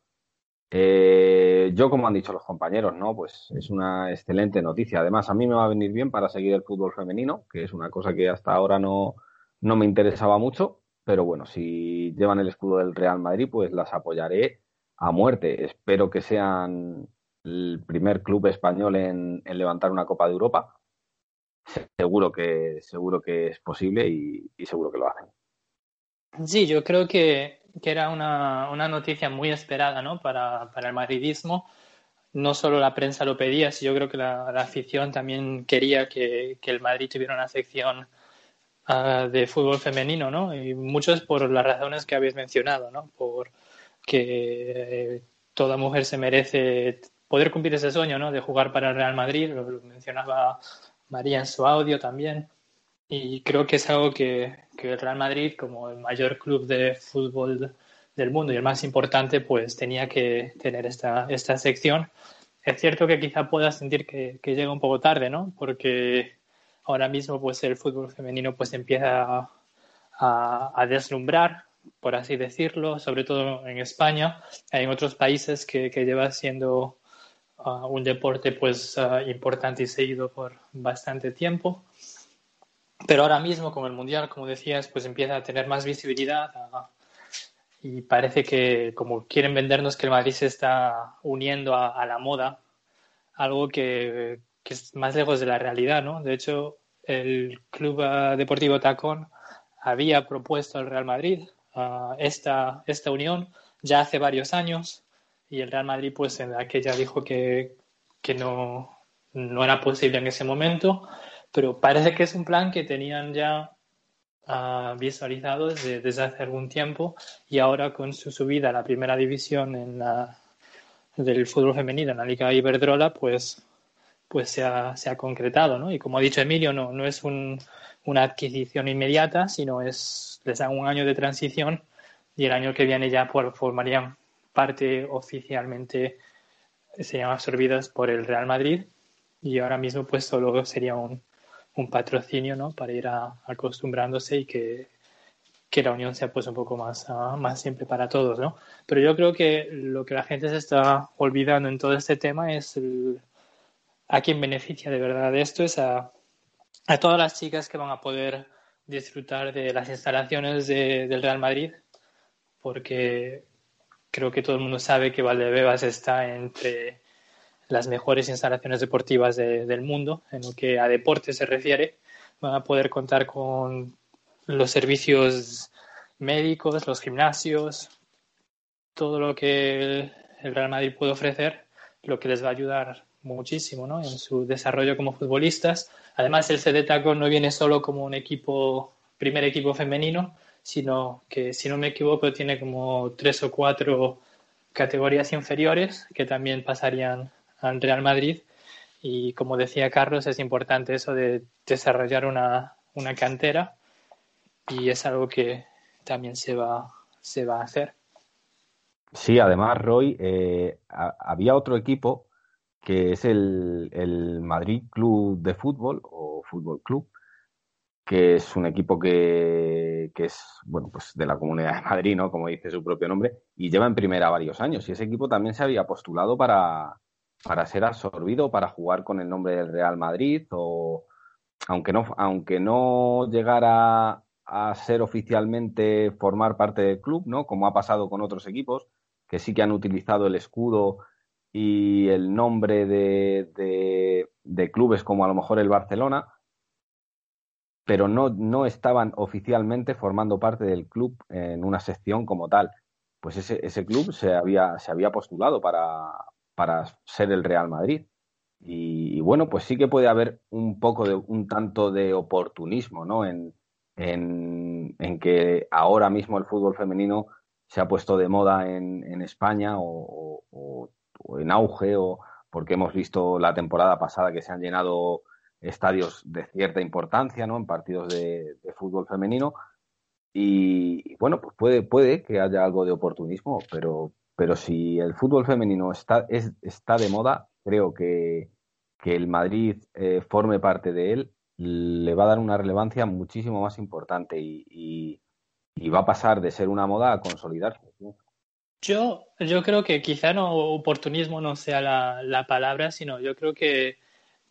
Eh, yo, como han dicho los compañeros, ¿no? Pues es una excelente noticia. Además, a mí me va a venir bien para seguir el fútbol femenino, que es una cosa que hasta ahora no, no me interesaba mucho. Pero bueno, si llevan el escudo del Real Madrid, pues las apoyaré a muerte. Espero que sean el primer club español en, levantar una Copa de Europa. Seguro que, seguro que es posible y seguro que lo hacen. Sí, yo creo que que era una, una noticia muy esperada ¿no? para, para, el madridismo. No solo la prensa lo pedía, sino yo creo que la, afición también quería que, que, el Madrid tuviera una sección uh, de fútbol femenino, ¿no? Y muchos por las razones que habéis mencionado, ¿no? Por que eh, toda mujer se merece poder cumplir ese sueño, ¿no? De jugar para el Real Madrid, lo mencionaba María en su audio también. Y creo que es algo que, el Real Madrid, como el mayor club de fútbol del mundo y el más importante, pues tenía que tener esta, esta sección. Es cierto que quizá pueda sentir que, llega un poco tarde, ¿no? Porque ahora mismo pues el fútbol femenino pues empieza a, deslumbrar, por así decirlo, sobre todo en España. Hay en otros países que, lleva siendo uh, un deporte pues uh, importante y seguido por bastante tiempo. Pero ahora mismo, con el Mundial, como decías, pues empieza a tener más visibilidad y parece que como quieren vendernos que el Madrid se está uniendo a, la moda, algo que, que, es más lejos de la realidad, ¿no? De hecho, el Club Deportivo Tacón había propuesto al Real Madrid uh, esta, esta unión ya hace varios años y el Real Madrid pues en aquella dijo que, que no, no era posible en ese momento pero parece que es un plan que tenían ya uh, visualizado desde, desde, hace algún tiempo y ahora con su subida a la primera división en la, del fútbol femenino en la Liga Iberdrola, pues, pues se, ha, se ha concretado, ¿no? Y como ha dicho Emilio, no, no es un, una adquisición inmediata, sino es les dan un año de transición y el año que viene ya formarían parte oficialmente, serían absorbidas por el Real Madrid y ahora mismo pues solo sería un, un patrocinio ¿no? para ir a, acostumbrándose y que, que, la unión sea pues un poco más, uh, más simple para todos. ¿no? Pero yo creo que lo que la gente se está olvidando en todo este tema es el, a quien beneficia de verdad de esto es a, a todas las chicas que van a poder disfrutar de las instalaciones del Real Madrid, porque creo que todo el mundo sabe que Valdebebas está entre las mejores instalaciones deportivas del mundo en lo que a deporte se refiere. Van a poder contar con los servicios médicos, los gimnasios, todo lo que el Real Madrid puede ofrecer, lo que les va a ayudar muchísimo ¿no? en su desarrollo como futbolistas. Además, el CD Taco no viene solo como un equipo, primer equipo femenino, sino que, si no me equivoco, tiene como tres o cuatro categorías inferiores que también pasarían al Real Madrid. Y como decía Carlos, es importante eso de desarrollar una, una cantera y es algo que también se va, se va a hacer. Sí, además, Roy, eh, había otro equipo que es el, el, Madrid Club de Fútbol o Fútbol Club, que es un equipo que, que, es, bueno, pues de la Comunidad de Madrid, ¿no? Como dice su propio nombre, y lleva en primera varios años. Y ese equipo también se había postulado para, para ser absorbido, para jugar con el nombre del Real Madrid, o aunque no, aunque no llegara a ser oficialmente formar parte del club, ¿no? Como ha pasado con otros equipos, que sí que han utilizado el escudo y el nombre de, de, clubes como a lo mejor el Barcelona, pero no, no estaban oficialmente formando parte del club en una sección como tal. Pues ese, ese club se había, se había postulado para, para ser el Real Madrid. Y, y, bueno, pues sí que puede haber un poco de un tanto de oportunismo, ¿no? En, en, que ahora mismo el fútbol femenino se ha puesto de moda en, en España o, en auge, o porque hemos visto la temporada pasada que se han llenado estadios de cierta importancia ¿no? en partidos de, fútbol femenino. Y, bueno, pues puede, puede que haya algo de oportunismo, pero, pero si el fútbol femenino está, es, está de moda, creo que, que el Madrid eh, forme parte de él le va a dar una relevancia muchísimo más importante y, va a pasar de ser una moda a consolidarse. Yo, yo creo que quizá no oportunismo no sea la, palabra, sino yo creo que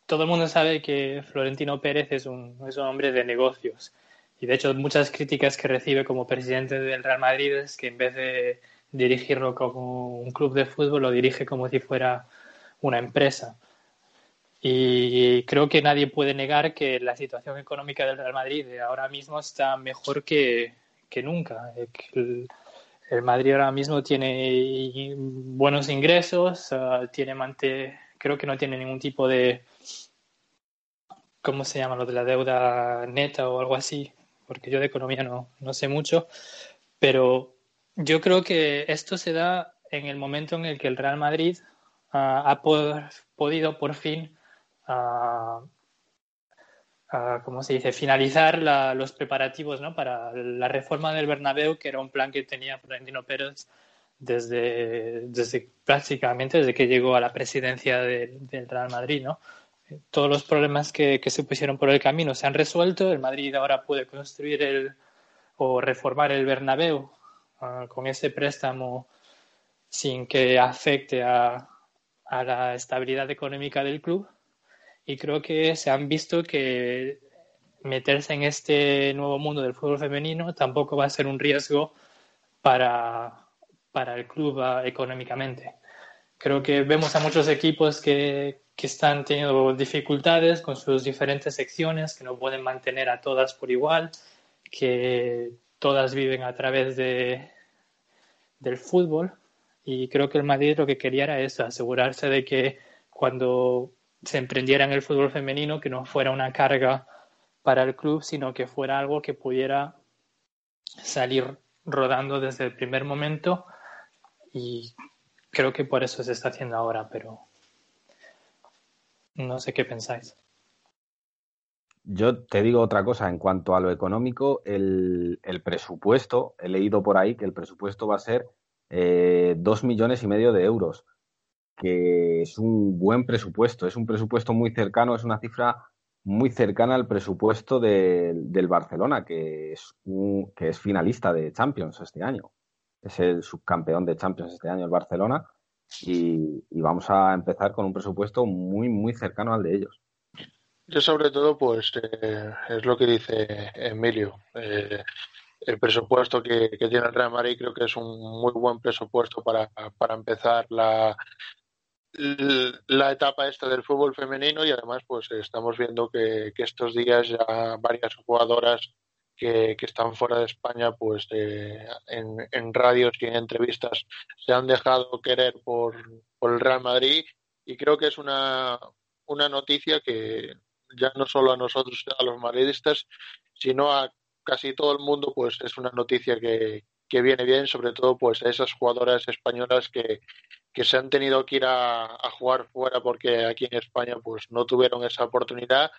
todo el mundo sabe que Florentino Pérez es un, es un hombre de negocios. Y de hecho, muchas críticas que recibe como presidente del Real Madrid es que en vez de dirigirlo como un club de fútbol, lo dirige como si fuera una empresa. Y creo que nadie puede negar que la situación económica del Real Madrid ahora mismo está mejor que, que nunca. El, Madrid ahora mismo tiene buenos ingresos, ah, tiene creo que no tiene ningún tipo de, ¿cómo se llama? Lo de la deuda neta o algo así, porque yo de economía no, no sé mucho, pero yo creo que esto se da en el momento en el que el Real Madrid ah, ha podido por fin a, ¿cómo se dice?, finalizar los preparativos ¿no? para la reforma del Bernabéu, que era un plan que tenía Florentino Pérez desde, desde prácticamente desde que llegó a la presidencia del Real Madrid, ¿no? Todos los problemas que, que, se pusieron por el camino se han resuelto. El Madrid ahora puede construir el o reformar el Bernabéu con ese préstamo sin que afecte a, a la estabilidad económica del club y creo que se han visto que meterse en este nuevo mundo del fútbol femenino tampoco va a ser un riesgo para, para el club ah, económicamente. Creo que vemos a muchos equipos que, que están teniendo dificultades con sus diferentes secciones, que no pueden mantener a todas por igual, que todas viven a través de, del fútbol. Y creo que el Madrid lo que quería era eso, asegurarse de que cuando se emprendiera en el fútbol femenino, que no fuera una carga para el club, sino que fuera algo que pudiera salir rodando desde el primer momento y creo que por eso se está haciendo ahora, pero no sé qué pensáis. Yo te digo otra cosa, en cuanto a lo económico, el, presupuesto, he leído por ahí que el presupuesto va a ser eh, dos millones y medio de euros que es un buen presupuesto, es un presupuesto muy cercano, es una cifra muy cercana al presupuesto del Barcelona, que es, un, que es finalista de Champions este año. Es el subcampeón de Champions este año el Barcelona y, vamos a empezar con un presupuesto muy, muy cercano al de ellos. Yo sobre todo, pues eh, es lo que dice Emilio. Eh, el presupuesto que, tiene el Real Madrid creo que es un muy buen presupuesto para, para empezar la, la etapa esta del fútbol femenino y además pues estamos viendo que, estos días ya varias jugadoras que, están fuera de España pues en, en, radios y en entrevistas se han dejado querer por, por el Real Madrid y creo que es una, una noticia que ya no solo a nosotros, a los madridistas, sino a casi todo el mundo, pues es una noticia que, que viene bien, sobre todo pues a esas jugadoras españolas que, que se han tenido que ir a, jugar fuera porque aquí en España pues no tuvieron esa oportunidad.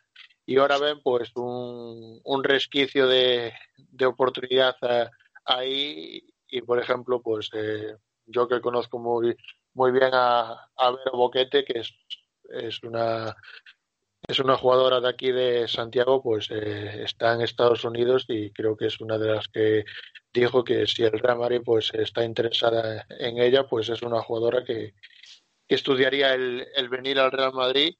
Y ahora ven pues un, un resquicio de, de oportunidad eh, ahí. Y por ejemplo pues eh, yo que conozco muy muy bien a, a Boquete que es, es una es una jugadora de aquí de Santiago, pues eh, está en Estados Unidos y creo que es una de las que dijo que si el Real Madrid pues está interesada en ella, pues es una jugadora que, estudiaría el, venir al Real Madrid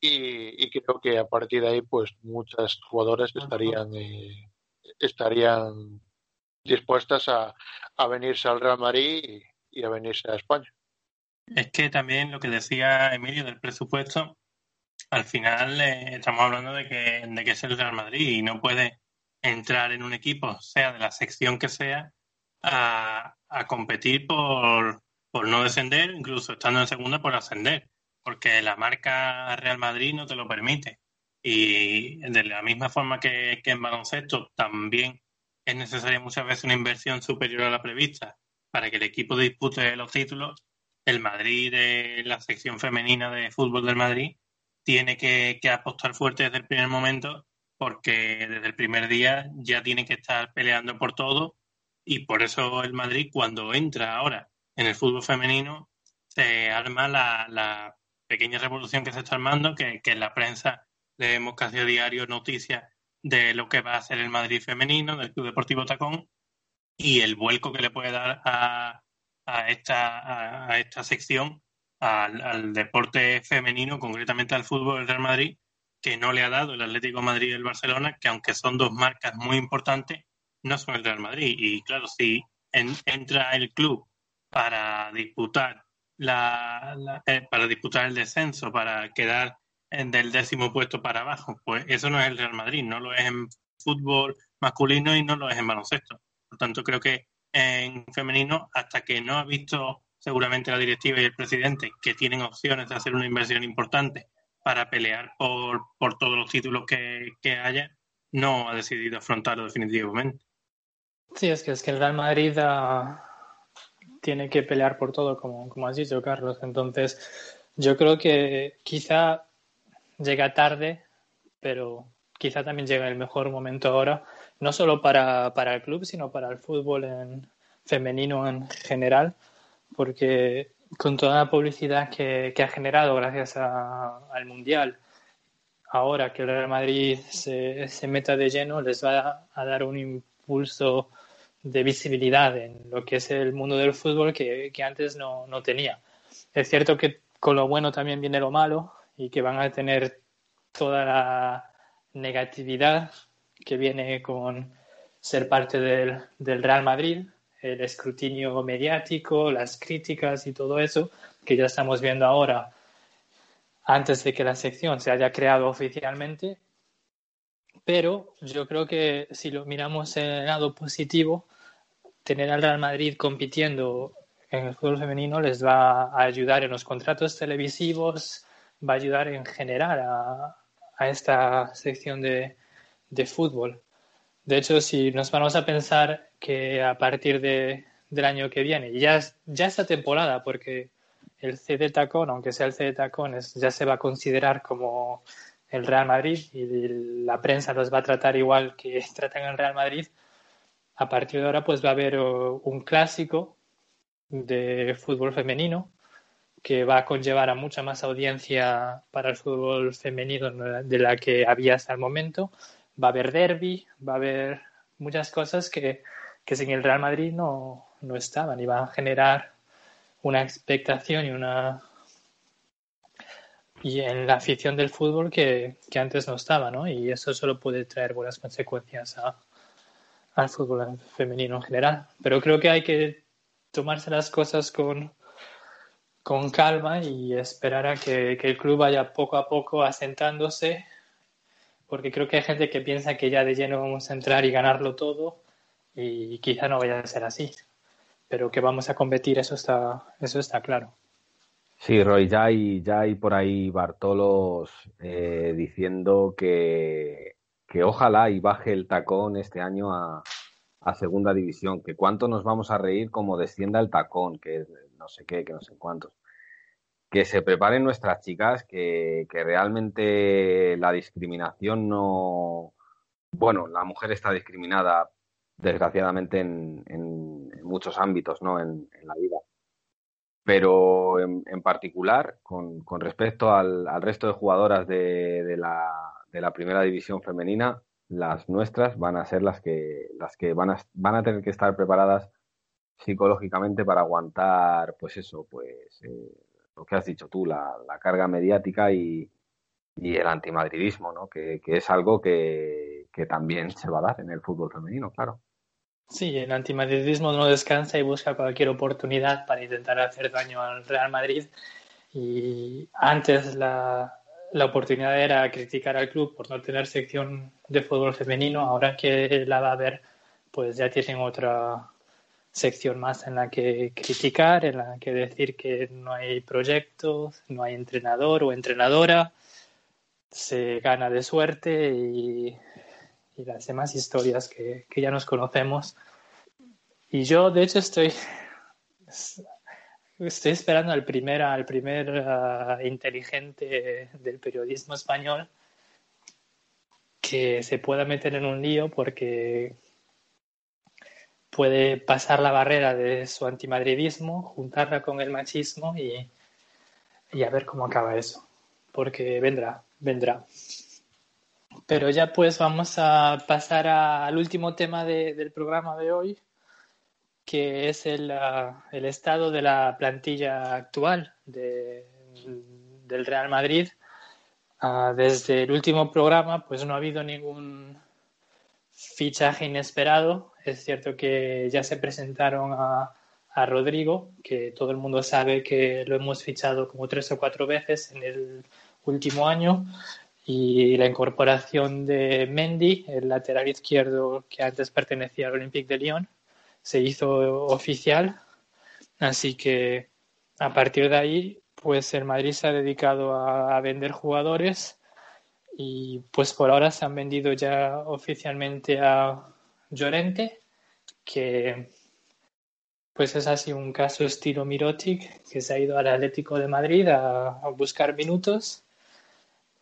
y, creo que a partir de ahí pues muchas jugadoras estarían eh, estarían dispuestas a, a, venirse al Real Madrid y a venirse a España. Es que también lo que decía Emilio del presupuesto al final eh, estamos hablando de que, de que es el Real Madrid y no puede entrar en un equipo, sea de la sección que sea, a, competir por, por no descender, incluso estando en segunda por ascender, porque la marca Real Madrid no te lo permite. Y de la misma forma que, que en baloncesto también es necesaria muchas veces una inversión superior a la prevista para que el equipo dispute los títulos, el Madrid de la sección femenina de fútbol del Madrid tiene que, apostar fuerte desde el primer momento porque desde el primer día ya tiene que estar peleando por todo y por eso el Madrid cuando entra ahora en el fútbol femenino se arma la, pequeña revolución que se está armando, que, en la prensa leemos casi a diario noticias de lo que va a hacer el Madrid femenino, del Club Deportivo Tacón, y el vuelco que le puede dar a, esta sección al, deporte femenino, concretamente al fútbol del Real Madrid, que no le ha dado el Atlético Madrid y el Barcelona, que aunque son dos marcas muy importantes, no son el Real Madrid. Y claro, si entra el club para disputar la, eh, para disputar el descenso, para quedar en del décimo puesto para abajo, pues eso no es el Real Madrid, no lo es en fútbol masculino y no lo es en baloncesto. Por tanto, creo que en femenino, hasta que no ha visto seguramente la directiva y el presidente, que tienen opciones de hacer una inversión importante para pelear por, por todos los títulos que, haya, no ha decidido afrontarlo definitivamente. Sí, es que, es que el Real Madrid ah, tiene que pelear por todo, como, como has dicho, Carlos. Entonces, yo creo que quizá llega tarde, pero quizá también llega el mejor momento ahora, no solo para, para el club, sino para el fútbol en, femenino en general, porque con toda la publicidad que, ha generado gracias al Mundial, ahora que el Real Madrid se, se, meta de lleno, les va a, dar un impulso de visibilidad en lo que es el mundo del fútbol que, antes no, no, tenía. Es cierto que con lo bueno también viene lo malo y que van a tener toda la negatividad que viene con ser parte del, del Real Madrid, el escrutinio mediático, las críticas y todo eso que ya estamos viendo ahora antes de que la sección se haya creado oficialmente. Pero yo creo que si lo miramos en el lado positivo, tener al Real Madrid compitiendo en el fútbol femenino les va a ayudar en los contratos televisivos, va a ayudar en general a, a esta sección de, de fútbol. De hecho, si nos vamos a pensar que a partir de, del año que viene, ya, ya esta temporada, porque el CD Tacón, aunque sea el CD Tacón, ya se va a considerar como el Real Madrid y la prensa los va a tratar igual que [LAUGHS] tratan el Real Madrid, a partir de ahora pues va a haber uh, un clásico de fútbol femenino que va a conllevar a mucha más audiencia para el fútbol femenino de la que había hasta el momento va a haber derby, va a haber muchas cosas que, que sin el Real Madrid no, no estaban y van a generar una expectación y una y en la afición del fútbol que, que, antes no estaba, ¿no? Y eso solo puede traer buenas consecuencias a, al fútbol femenino en general. Pero creo que hay que tomarse las cosas con, con calma y esperar a que, que, el club vaya poco a poco asentándose, porque creo que hay gente que piensa que ya de lleno vamos a entrar y ganarlo todo, y quizá no vaya a ser así. Pero que vamos a competir, eso está, eso está claro. Sí, Roy, ya hay, ya hay por ahí Bartolos eh, diciendo que, que, ojalá y baje el tacón este año a, segunda división, que cuánto nos vamos a reír como descienda el tacón, que no sé qué, que no sé cuántos. Que se preparen nuestras chicas, que, que realmente la discriminación no... Bueno, la mujer está discriminada desgraciadamente en, en, en muchos ámbitos, ¿no? En, en la vida pero en, particular, con, con respecto al, al, resto de jugadoras de, de, la, de, la, primera división femenina, las nuestras van a ser las que, las que van, a, van a tener que estar preparadas psicológicamente para aguantar, pues eso, pues eh, lo que has dicho tú, la, la carga mediática y, y, el antimadridismo, ¿no? que, que es algo que, que también se va a dar en el fútbol femenino, claro. Sí, el antimadridismo no descansa y busca cualquier oportunidad para intentar hacer daño al Real Madrid. Y antes la, la oportunidad era criticar al club por no tener sección de fútbol femenino. Ahora que la va a haber, pues ya tienen otra sección más en la que criticar, en la que decir que no hay proyectos, no hay entrenador o entrenadora, se gana de suerte y y las demás historias que, que, ya nos conocemos. Y yo, de hecho, estoy, estoy esperando al primer, al primer uh, inteligente del periodismo español que se pueda meter en un lío porque puede pasar la barrera de su antimadridismo, juntarla con el machismo y, y a ver cómo acaba eso. Porque vendrá, vendrá. Pero ya pues vamos a pasar al último tema de, del programa de hoy, que es el, uh, el estado de la plantilla actual de, del Real Madrid. Uh, desde el último programa pues no ha habido ningún fichaje inesperado. Es cierto que ya se presentaron a, a Rodrigo, que todo el mundo sabe que lo hemos fichado como tres o cuatro veces en el último año y la incorporación de Mendy, el lateral izquierdo que antes pertenecía al Olympique de Lyon, se hizo oficial. Así que a partir de ahí, pues el Madrid se ha dedicado a, a vender jugadores y pues por ahora se han vendido ya oficialmente a Llorente, que pues es así un caso estilo Mirotic, que se ha ido al Atlético de Madrid a, buscar minutos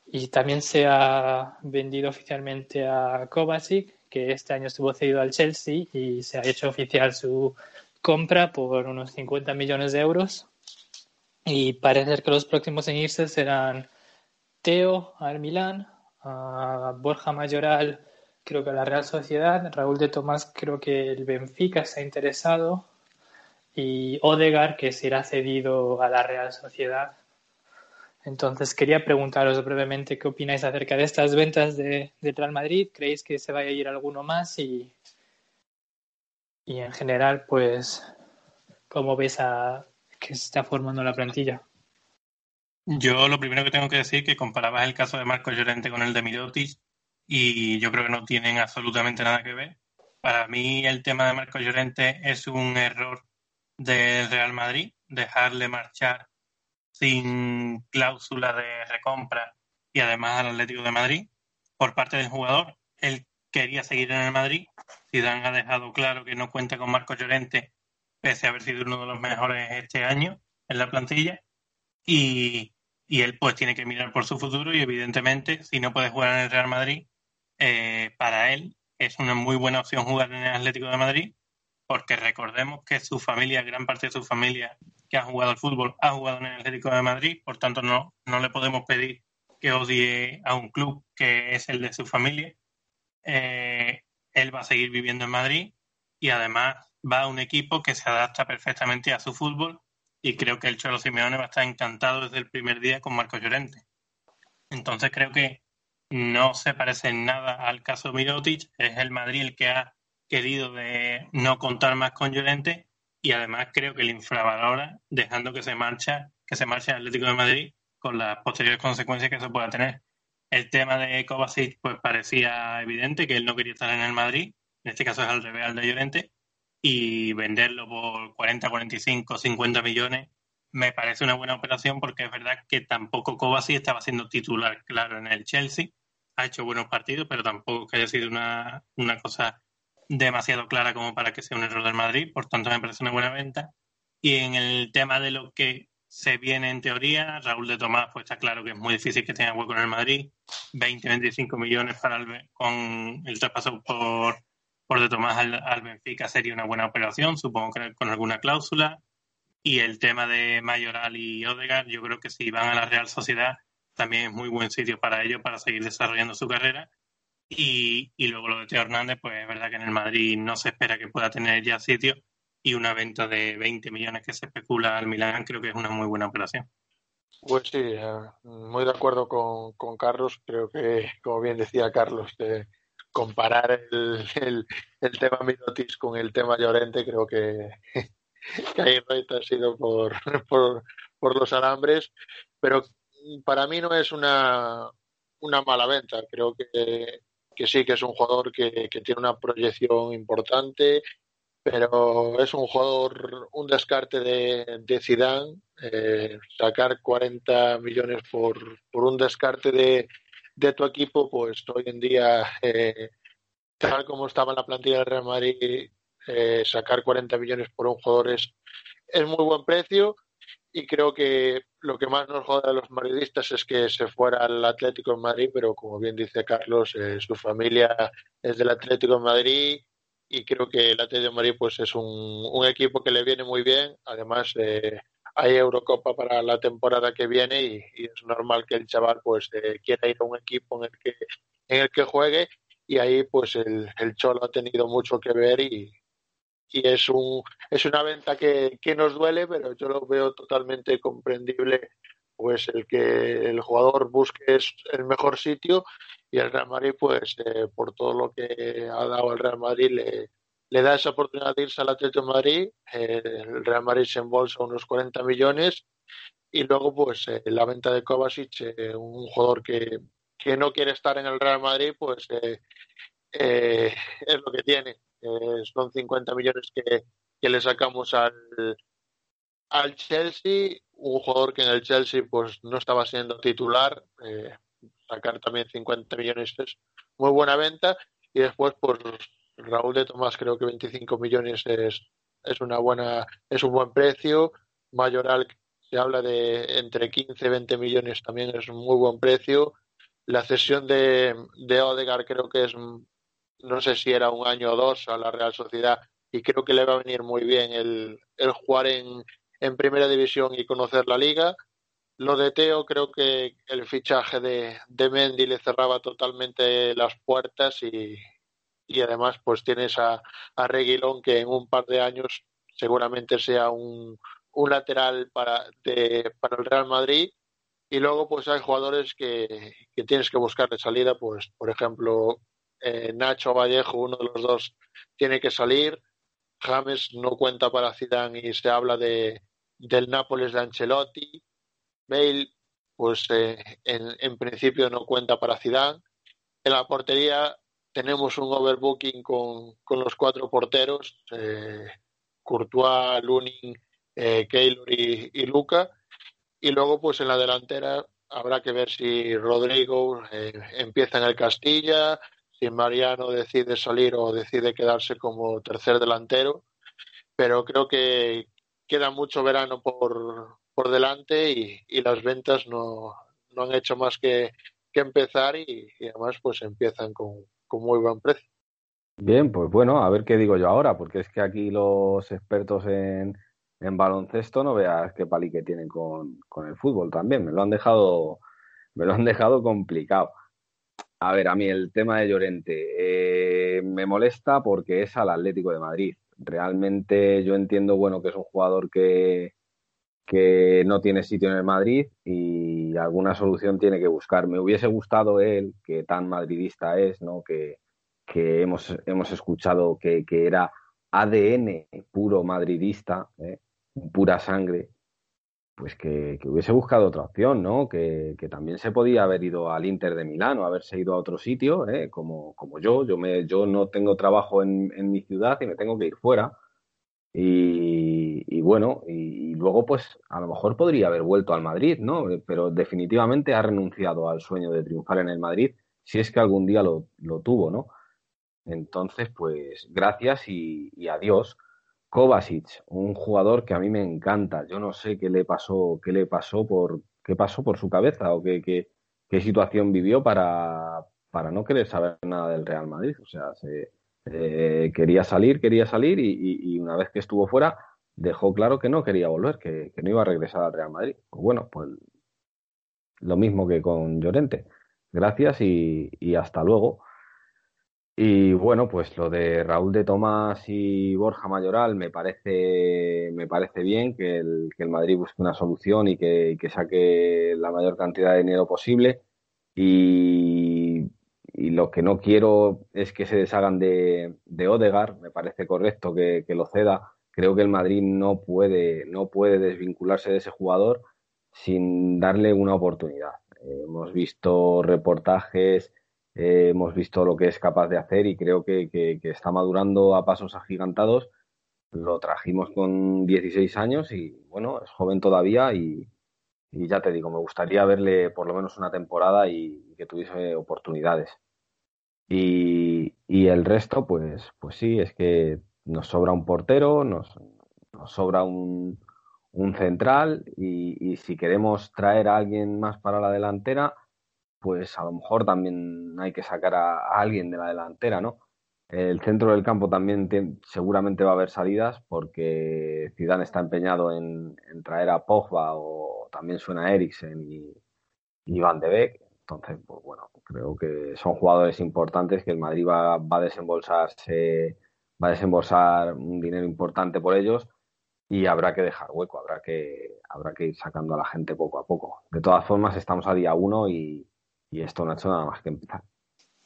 y también se ha vendido oficialmente a Kovacic, que este año estuvo cedido al Chelsea y se ha hecho oficial su compra por unos 50 millones de euros. Y parece que los próximos en irse serán Teo al Milán, a Borja Mayoral creo que a la Real Sociedad, Raúl de Tomás creo que el Benfica está interesado y Odegar que será cedido a la Real Sociedad entonces, quería preguntaros brevemente qué opináis acerca de estas ventas de, de Real Madrid. ¿Creéis que se vaya a ir alguno más? Y, y en general, pues, ¿cómo ves a que se está formando la plantilla? Yo lo primero que tengo que decir es que comparabas el caso de Marcos Llorente con el de Mirotic y yo creo que no tienen absolutamente nada que ver. Para mí el tema de Marcos Llorente es un error del Real Madrid, dejarle marchar sin cláusula de recompra y además al Atlético de Madrid por parte del jugador. Él quería seguir en el Madrid. Zidane ha dejado claro que no cuenta con Marcos Llorente, pese a haber sido uno de los mejores este año en la plantilla. Y, y él pues tiene que mirar por su futuro y evidentemente si no puede jugar en el Real Madrid, eh, para él es una muy buena opción jugar en el Atlético de Madrid porque recordemos que su familia, gran parte de su familia que ha jugado al fútbol, ha jugado en el Atlético de Madrid, por tanto no, no le podemos pedir que odie a un club que es el de su familia. Eh, él va a seguir viviendo en Madrid y además va a un equipo que se adapta perfectamente a su fútbol y creo que el Cholo Simeone va a estar encantado desde el primer día con Marco Llorente. Entonces creo que no se parece en nada al caso Mirotic, es el Madrid el que ha querido de no contar más con Llorente y además creo que el infravalora dejando que se marcha, que se marche el Atlético de Madrid con las posteriores consecuencias que eso pueda tener. El tema de Kovacic pues parecía evidente que él no quería estar en el Madrid, en este caso es al revés al de Llorente, y venderlo por 40, 45, 50 millones me parece una buena operación porque es verdad que tampoco Kovacic estaba siendo titular claro en el Chelsea, ha hecho buenos partidos, pero tampoco que haya sido una, una cosa demasiado clara como para que sea un error del Madrid, por tanto me parece una buena venta. Y en el tema de lo que se viene en teoría, Raúl de Tomás, pues está claro que es muy difícil que tenga hueco en el Madrid, 20, 25 millones para el, con el traspaso por, por de Tomás al, Benfica sería una buena operación, supongo que con alguna cláusula. Y el tema de Mayoral y Odegaard, yo creo que si van a la Real Sociedad, también es muy buen sitio para ellos para seguir desarrollando su carrera y, y luego lo de Teo Hernández, pues es verdad que en el Madrid no se espera que pueda tener ya sitio y una venta de 20 millones que se especula al Milán creo que es una muy buena operación. Pues sí, eh, muy de acuerdo con, con Carlos. Creo que, como bien decía Carlos, de comparar el, el, tema Mirotis con el tema Llorente, creo que, [LAUGHS] que ahí ha sido [LAUGHS] por, por, los alambres. Pero para mí no es una, una mala venta. Creo que que sí que es un jugador que, tiene una proyección importante, pero es un jugador, un descarte de, de Zidane, eh, sacar 40 millones por, por un descarte de, de, tu equipo, pues hoy en día, eh, tal como estaba en la plantilla del Real Madrid, eh, sacar 40 millones por un jugador es, es muy buen precio y creo que lo que más nos jode a los madridistas es que se fuera al Atlético de Madrid, pero como bien dice Carlos, eh, su familia es del Atlético de Madrid y creo que el Atlético de Madrid pues es un, equipo que le viene muy bien. Además, eh, hay Eurocopa para la temporada que viene y, es normal que el chaval pues eh, quiera ir a un equipo en el que en el que juegue. Y ahí pues el, el Cholo ha tenido mucho que ver y, y es, un, es una venta que, que nos duele, pero yo lo veo totalmente comprendible pues el que el jugador busque el mejor sitio. Y el Real Madrid pues eh, por todo lo que ha dado el Real Madrid le, le da esa oportunidad de irse al Atlético Madrid eh, el Real Madrid se embolsa unos 40 millones y luego pues eh, la venta de Kovacic un jugador que, que no quiere estar en el Real Madrid pues es lo que tiene. Eh, son 50 millones que, le sacamos al, al Chelsea, un jugador que en el Chelsea pues no estaba siendo titular, eh, sacar también 50 millones es muy buena venta y después pues Raúl de Tomás creo que 25 millones es, es una buena es un buen precio, Mayoral se habla de entre 15 y 20 millones también es un muy buen precio, la cesión de, de Odegaard creo que es no sé si era un año o dos a la Real Sociedad y creo que le va a venir muy bien el, el jugar en, en primera división y conocer la liga. Lo de Teo, creo que el fichaje de, de Mendy le cerraba totalmente las puertas y, y además pues tienes a, a Reguilón que en un par de años seguramente sea un, un lateral para, para el Real Madrid y luego pues hay jugadores que, que tienes que buscar de salida pues por ejemplo eh, Nacho Vallejo, uno de los dos, tiene que salir. James no cuenta para Zidane y se habla de, del Nápoles de Ancelotti. Bale, pues eh, en, principio no cuenta para Zidane. En la portería tenemos un overbooking con, con los cuatro porteros, eh, Courtois, Lunin, eh, y, y, Luca. Y luego, pues en la delantera habrá que ver si Rodrigo empieza en el Castilla, si Mariano decide salir o decide quedarse como tercer delantero, pero creo que queda mucho verano por, por delante y, y las ventas no, no, han hecho más que, que empezar y, además pues empiezan con, con muy buen precio. Bien, pues bueno, a ver qué digo yo ahora, porque es que aquí los expertos en, en baloncesto no veas qué palique tienen con, con el fútbol también, me lo han dejado, me lo han dejado complicado. A ver, a mí el tema de Llorente eh, me molesta porque es al Atlético de Madrid. Realmente yo entiendo, bueno, que es un jugador que, que no tiene sitio en el Madrid y alguna solución tiene que buscar. Me hubiese gustado él, que tan madridista es, ¿no? que, que hemos, hemos escuchado que, que era ADN puro madridista, ¿eh? pura sangre, pues que, hubiese buscado otra opción, ¿no? Que, también se podía haber ido al Inter de Milán o haberse ido a otro sitio, ¿eh? como, como yo. Yo, me, yo no tengo trabajo en, en mi ciudad y me tengo que ir fuera. Y, bueno, y, luego pues a lo mejor podría haber vuelto al Madrid, ¿no? Pero definitivamente ha renunciado al sueño de triunfar en el Madrid, si es que algún día lo, lo tuvo, ¿no? Entonces, pues gracias y, y adiós. Kovacic, un jugador que a mí me encanta. Yo no sé qué le pasó, qué le pasó por, qué pasó por su cabeza o qué, qué, qué situación vivió para, para no querer saber nada del Real Madrid. O sea, se, eh, quería salir, quería salir y, una vez que estuvo fuera dejó claro que no quería volver, que, no iba a regresar al Real Madrid. Pues bueno, pues lo mismo que con Llorente. Gracias y, y hasta luego. Y bueno, pues lo de Raúl de Tomás y Borja Mayoral me parece, me parece bien que el, que el Madrid busque una solución y que, que, saque la mayor cantidad de dinero posible. Y, y, lo que no quiero es que se deshagan de, de Odegar, me parece correcto que, que, lo ceda. Creo que el Madrid no puede, no puede desvincularse de ese jugador sin darle una oportunidad. hemos visto reportajes eh, hemos visto lo que es capaz de hacer y creo que, está madurando a pasos agigantados. Lo trajimos con 16 años y bueno, es joven todavía y, ya te digo, me gustaría verle por lo menos una temporada y, que tuviese oportunidades. Y, el resto, pues, pues sí, es que nos sobra un portero, nos, sobra un, un central y, si queremos traer a alguien más para la delantera, pues a lo mejor también hay que sacar a, alguien de la delantera, ¿no? El centro del campo también seguramente va a haber salidas porque Zidane está empeñado en, traer a Pogba o también suena Eriksen y, y Van de Beek. Entonces, pues bueno, creo que son jugadores importantes que el Madrid va, va a desembolsarse, va a desembolsar un dinero importante por ellos y habrá que dejar hueco, habrá que, habrá que ir sacando a la gente poco a poco. De todas formas, estamos a día uno y, y esto no ha hecho nada más que empezar.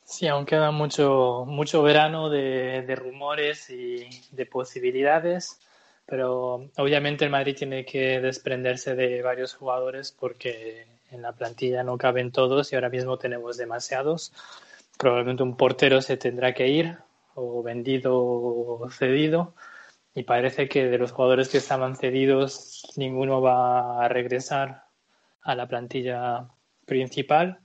Sí, aún queda mucho, mucho verano de, de rumores y de posibilidades, pero obviamente el Madrid tiene que desprenderse de varios jugadores porque en la plantilla no caben todos y ahora mismo tenemos demasiados. Probablemente un portero se tendrá que ir o vendido o cedido. Y parece que de los jugadores que estaban cedidos ninguno va a regresar a la plantilla principal.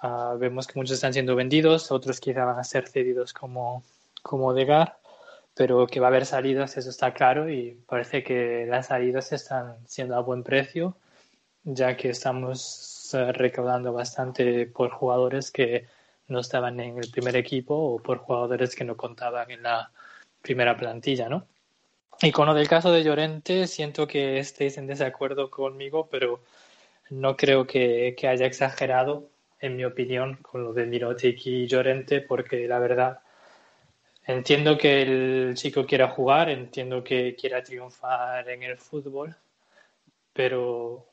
Ah, vemos que muchos están siendo vendidos, otros quizá van a ser cedidos como, como Degar, pero que va a haber salidas, eso está claro, y parece que las salidas están siendo a buen precio, ya que estamos eh, recaudando bastante por jugadores que no estaban en el primer equipo o por jugadores que no contaban en la primera plantilla, ¿no? Y con lo del caso de Llorente, siento que estéis en desacuerdo conmigo, pero no creo que, que haya exagerado en mi opinión, con lo de Mirotic y Llorente, porque la verdad entiendo que el chico quiera jugar, entiendo que quiera triunfar en el fútbol, pero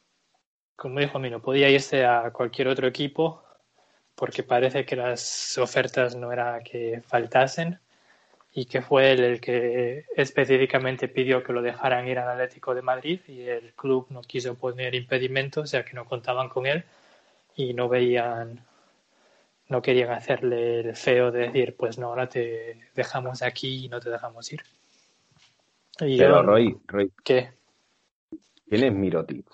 como dijo no podía irse a cualquier otro equipo porque parece que las ofertas no era que faltasen y que fue él el que específicamente pidió que lo dejaran ir al Atlético de Madrid y el club no quiso poner impedimentos ya que no contaban con él y no veían, no querían hacerle el feo de decir, pues no, ahora te dejamos aquí y no te dejamos ir. Pero Roy, Roy, ¿qué? ¿Quién es Mirotic?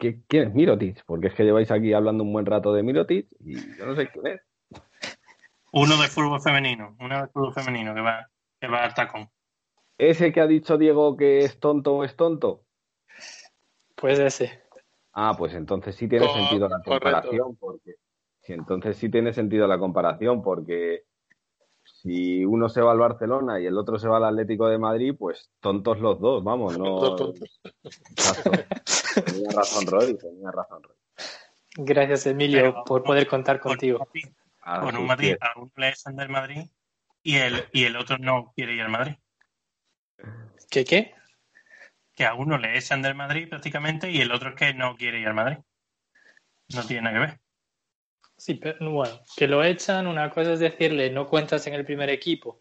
¿Quién es Mirotic? Porque es que lleváis aquí hablando un buen rato de Mirotic y yo no sé quién es. Uno de fútbol femenino, uno de fútbol femenino que va, que va al tacón. ¿Ese que ha dicho Diego que es tonto o es tonto? Pues ese. Ah, pues entonces sí tiene sentido la comparación, porque si entonces sí tiene sentido la comparación, porque si uno se va al Barcelona y el otro se va al Atlético de Madrid, pues tontos los dos, vamos, [LAUGHS] no. Tenía razón Roy, tenía razón Roy. Gracias Emilio por poder contar contigo. Con un Madrid, a uno le del Madrid y el, y el otro no quiere ir al Madrid. ¿Qué qué? que a uno le echan del Madrid prácticamente y el otro es que no quiere ir al Madrid. No tiene nada que ver. Sí, pero bueno, que lo echan, una cosa es decirle no cuentas en el primer equipo,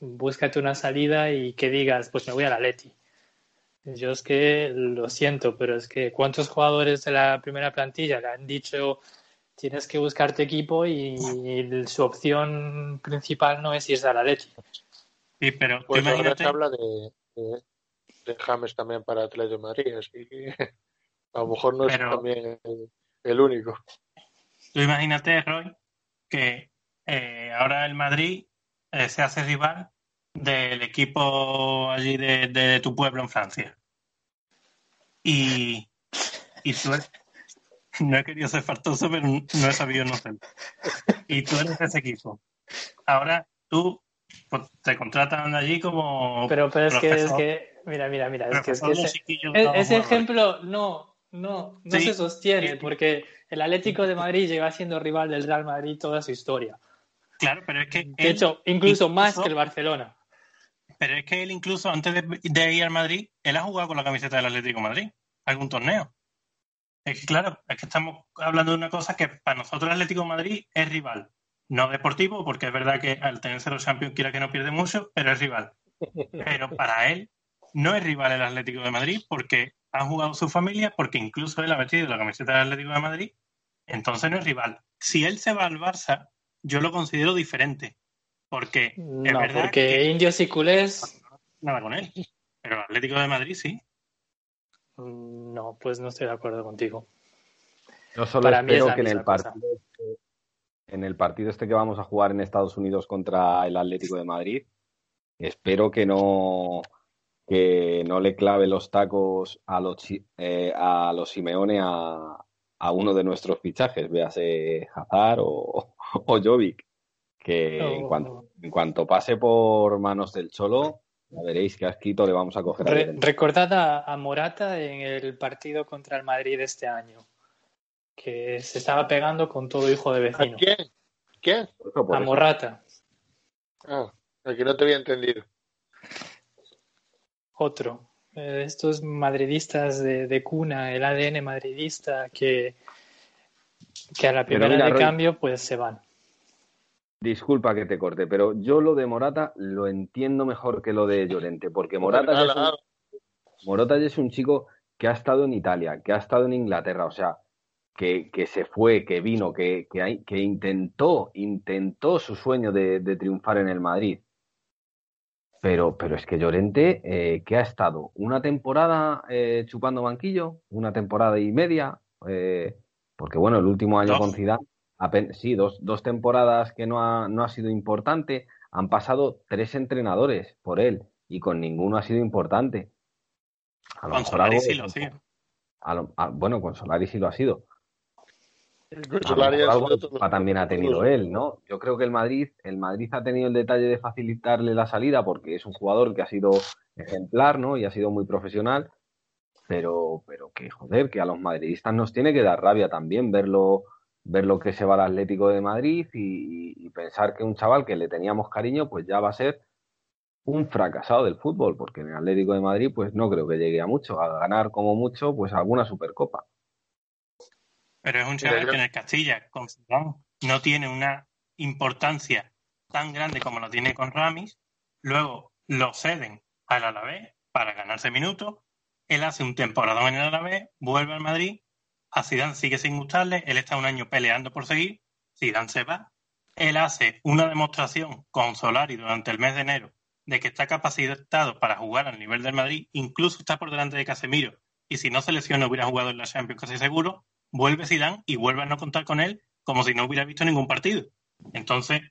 búscate una salida y que digas, pues me voy a la Leti. Yo es que lo siento, pero es que ¿cuántos jugadores de la primera plantilla le han dicho tienes que buscarte equipo y, su opción principal no es irse a la Leti? Sí, pero Pues ahora se habla de, de, de James también para Atlético de Madrid, así que [LAUGHS] a lo mejor no es también el, el único. tú imagínate, Roy, que eh, ahora el Madrid eh, se hace rival del equipo allí de, de tu pueblo en Francia. Y, y tú eres- no he querido ser fartoso, pero no he sabido no ser. Y tú eres de ese equipo. Ahora tú pues, te contratan allí como Pero, pero es que, es que, mira, mira, mira, es que, es que ese, e- ese ejemplo no, no, no Sí, se sostiene sí. porque el Atlético de Madrid lleva siendo rival del Real Madrid toda su historia. Claro, pero es que De él- hecho, incluso más que el Barcelona. Pero es que él incluso antes de, ir al Madrid, él ha jugado con la camiseta del Atlético de Madrid, algún torneo. Es que claro, es que estamos hablando de una cosa que para nosotros el Atlético Madrid es rival. No deportivo, porque es verdad que al tener cero Champions quiera que no pierde mucho, pero es rival. Pero para él no es rival el Atlético de Madrid porque ha jugado su familia, porque incluso él ha vestido la camiseta del Atlético de Madrid, entonces no es rival. Si él se va al Barça, yo lo considero diferente. Porque es No, verdad porque que indios y culés, nada con él. Pero el Atlético de Madrid sí. mm, no, pues no estoy de acuerdo contigo. Yo solo Para mí es espero que en el cosa. partido este- en el partido este que vamos a jugar en Estados Unidos contra el Atlético de Madrid, espero que no que no le clave los tacos a los chi- eh, a los Simeone a, a uno de nuestros fichajes, véase Hazard o, o Jovic, que en cuanto, en cuanto pase por manos del Cholo, ya veréis que asquito le vamos a coger a Re- recordad a, a Morata en el partido contra el Madrid este año, que se estaba pegando con todo hijo de ¿A vecino. quién? ¿Quién? Por por A eso. Morata, Ah, aquí no te había entendido. otro. Eh, estos madridistas de, de cuna, el ADN madridista, que, que a la primera mira, de Roy, cambio pues se van. Disculpa que te corte, pero yo lo de Morata lo entiendo mejor que lo de Llorente, porque Morata Ala, es un. Morata es un chico que ha estado en Italia, que ha estado en Inglaterra, o sea, que, que se fue, que vino, que, que, hay- que intentó, intentó su sueño de, de triunfar en el Madrid. Pero, pero es que Llorente, eh, que ha estado una temporada eh, chupando banquillo, una temporada y media, eh, porque bueno, el último año con Zidane, sí, dos, dos temporadas que no ha, no ha sido importante, han pasado tres entrenadores por él y con ninguno ha sido importante. A lo Con mejor Solari algo sí lo hacía. a lo- a- bueno, con Solari sí lo ha sido. Solari ha sido también ha tenido él, ¿no? Yo creo que el Madrid, el Madrid ha tenido el detalle de facilitarle la salida porque es un jugador que ha sido ejemplar, ¿no? Y ha sido muy profesional, pero, pero que joder, que a los madridistas nos tiene que dar rabia también verlo, ver lo que se va al Atlético de Madrid y, y pensar que un chaval que le teníamos cariño, pues ya va a ser un fracasado del fútbol, porque en el Atlético de Madrid, pues no creo que llegue a mucho, a ganar como mucho, pues alguna supercopa. Pero es un chaval Pero- que en el Castilla, con Zidane, no tiene una importancia tan grande como lo tiene con Ramis. Luego lo ceden al Alavés para ganarse minutos. Él hace un temporadón en el Alavés, vuelve al Madrid. A Zidane sigue sin gustarle. Él está un año peleando por seguir. Zidane se va. Él hace una demostración con Solari durante el mes de enero de que está capacitado para jugar al nivel del Madrid. Incluso está por delante de Casemiro. Y si no se lesiona hubiera jugado en la Champions casi seguro vuelve Zidane y vuelve a no contar con él como si no hubiera visto ningún partido. Entonces,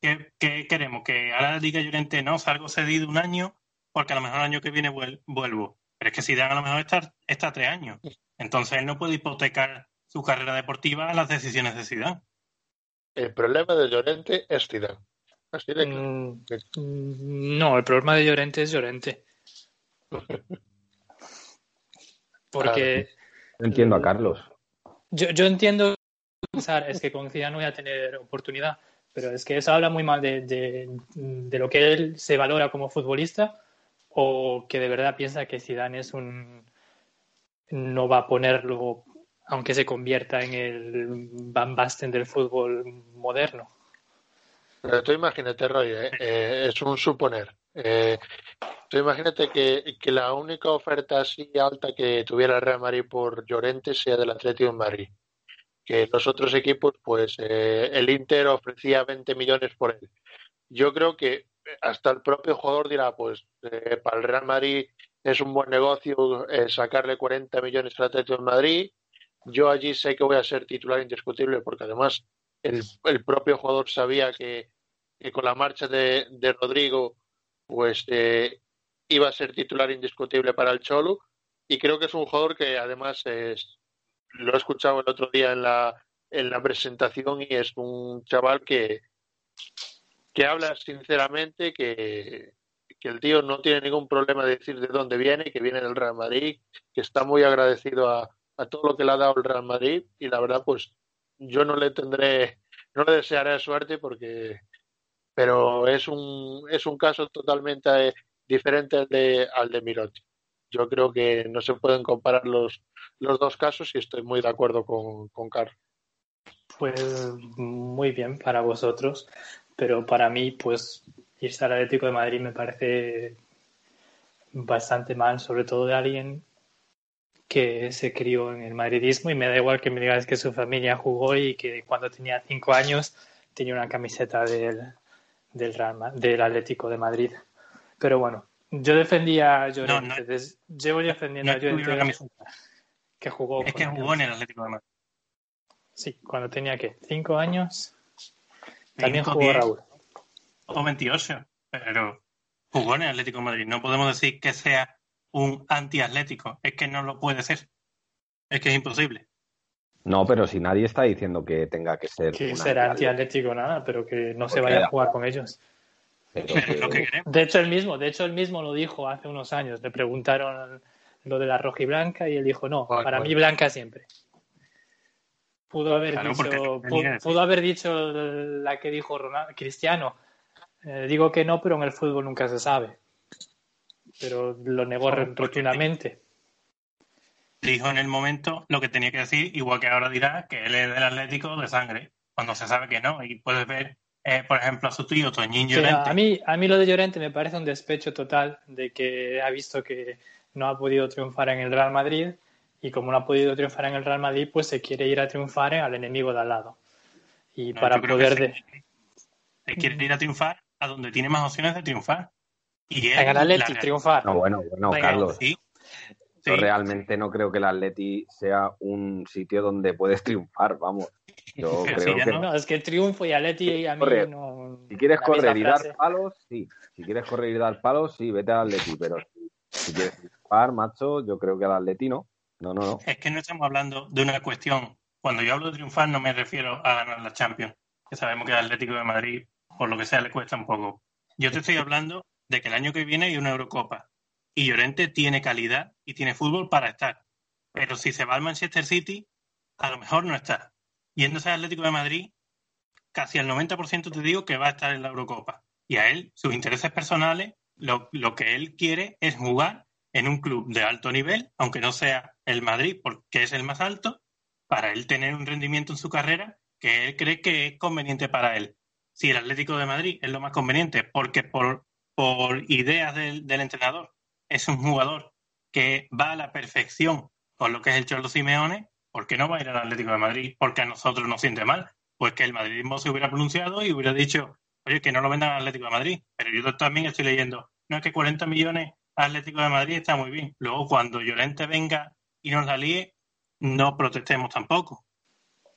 ¿qué, queremos? Que ahora diga Llorente, no, salgo cedido un año porque a lo mejor el año que viene vuel- vuelvo. Pero es que Zidane a lo mejor está, está tres años. Entonces él no puede hipotecar su carrera deportiva a las decisiones de Zidane. El problema de Llorente es Zidane. Así de claro. Mm, mm, no, el problema de Llorente es Llorente. [LAUGHS] Porque No entiendo a Carlos. yo, yo entiendo pensar es que con Zidane no voy a tener oportunidad, pero es que eso habla muy mal de, de- de lo que él se valora como futbolista, o que de verdad piensa que Zidane es un no va a ponerlo aunque se convierta en el Van Basten del fútbol moderno. Pero tú imagínate, Roy, ¿eh? Eh, es un suponer. Eh, tú imagínate que, que, la única oferta así alta que tuviera Real Madrid por Llorente sea del Atlético de Madrid. Que los otros equipos, pues el Inter ofrecía 20 millones por él. Yo creo que hasta el propio jugador dirá, pues para el Real Madrid es un buen negocio sacarle 40 millones al Atlético de Madrid. Yo allí sé que voy a ser titular indiscutible porque además el, el propio jugador sabía que, que con la marcha de, de Rodrigo pues eh, iba a ser titular indiscutible para el Cholo y creo que es un jugador que además es, lo he escuchado el otro día en la, en la presentación y es un chaval que, que habla sinceramente que, que el tío no tiene ningún problema de decir de dónde viene, que viene del Real Madrid, que está muy agradecido a, todo lo que le ha dado el Real Madrid y la verdad pues yo no le tendré, no le desearé suerte porque, pero es un, es un caso totalmente diferente al de, al de Mirotti. Yo creo que no se pueden comparar los, los dos casos y estoy muy de acuerdo con, con Carlos. Pues muy bien para vosotros, pero para mí, pues irse al Atlético de Madrid me parece bastante mal, sobre todo de alguien que se crió en el madridismo y me da igual que me digas que su familia jugó y que cuando tenía cinco años tenía una camiseta del, del, Real, del Atlético de Madrid. Pero bueno, yo defendía a Llorente, no, no, llevo defendiendo no a Llorente que jugó. Es que jugó en el Atlético de Madrid. Sí, cuando tenía que cinco años. También jugó 10, Raúl. O 28, pero jugó en el Atlético de Madrid. No podemos decir que sea un antiatlético. Es que no lo puede ser. Es que es imposible. No, pero si nadie está diciendo que tenga que ser. Que será antiatlético nada, pero que no se vaya a jugar con ellos. Pero que... Lo que de hecho, él mismo, de hecho, él mismo lo dijo hace unos años. Le preguntaron lo de la roja y blanca y él dijo, no, bueno, para bueno. mí blanca siempre. Pudo haber Claro, dicho, pudo, haber dicho la que dijo Ronaldo, Cristiano. Eh, digo que no, pero en el fútbol nunca se sabe. Pero lo negó porque- rotundamente. Dijo en el momento lo que tenía que decir, igual que ahora dirá que él es del Atlético de sangre, cuando se sabe que no. Y puedes ver, eh, por ejemplo, a su tío Toñín Llorente. a, mí, a mí lo de Llorente me parece un despecho total de que ha visto que no ha podido triunfar en el Real Madrid y como no ha podido triunfar en el Real Madrid, pues se quiere ir a triunfar al enemigo de al lado. Y No, para poder... que de- se, se quiere ir a triunfar a donde tiene más opciones de triunfar. Y él, En el la Atleti, realidad- triunfar. No, bueno, bueno, Venga, Carlos. Sí, Yo sí. realmente no creo que el Atleti sea un sitio donde puedes triunfar, vamos. Yo [LAUGHS] creo que no- No, es que triunfo y Atleti a mí Corre. no... si quieres la correr y dar palos, sí. Si quieres correr y dar palos, sí, vete al Atleti, pero si, si quieres triunfar, macho, yo creo que al Atleti no. No, no, no. Es que no estamos hablando de una cuestión. Cuando yo hablo de triunfar, no me refiero a ganar la Champions, que sabemos que al Atlético de Madrid, por lo que sea, le cuesta un poco. Yo te estoy hablando de que el año que viene hay una Eurocopa y Llorente tiene calidad y tiene fútbol para estar. Pero si se va al Manchester City, a lo mejor no está. Yéndose al Atlético de Madrid, casi al 90% te digo que va a estar en la Eurocopa. Y a él, sus intereses personales, lo que él quiere es jugar en un club de alto nivel, aunque no sea el Madrid, porque es el más alto, para él tener un rendimiento en su carrera que él cree que es conveniente para él. Si el Atlético de Madrid es lo más conveniente, porque por, por ideas del, del entrenador es un jugador que va a la perfección con lo que es el Cholo Simeone, ¿por qué no va a ir al Atlético de Madrid? Porque a nosotros nos siente mal. Pues que el madridismo se hubiera pronunciado y hubiera dicho, oye, que no lo vendan al Atlético de Madrid. Pero yo también estoy leyendo, no es que 40 millones Atlético de Madrid está muy bien. Luego, cuando Llorente venga y nos la líe, no protestemos tampoco.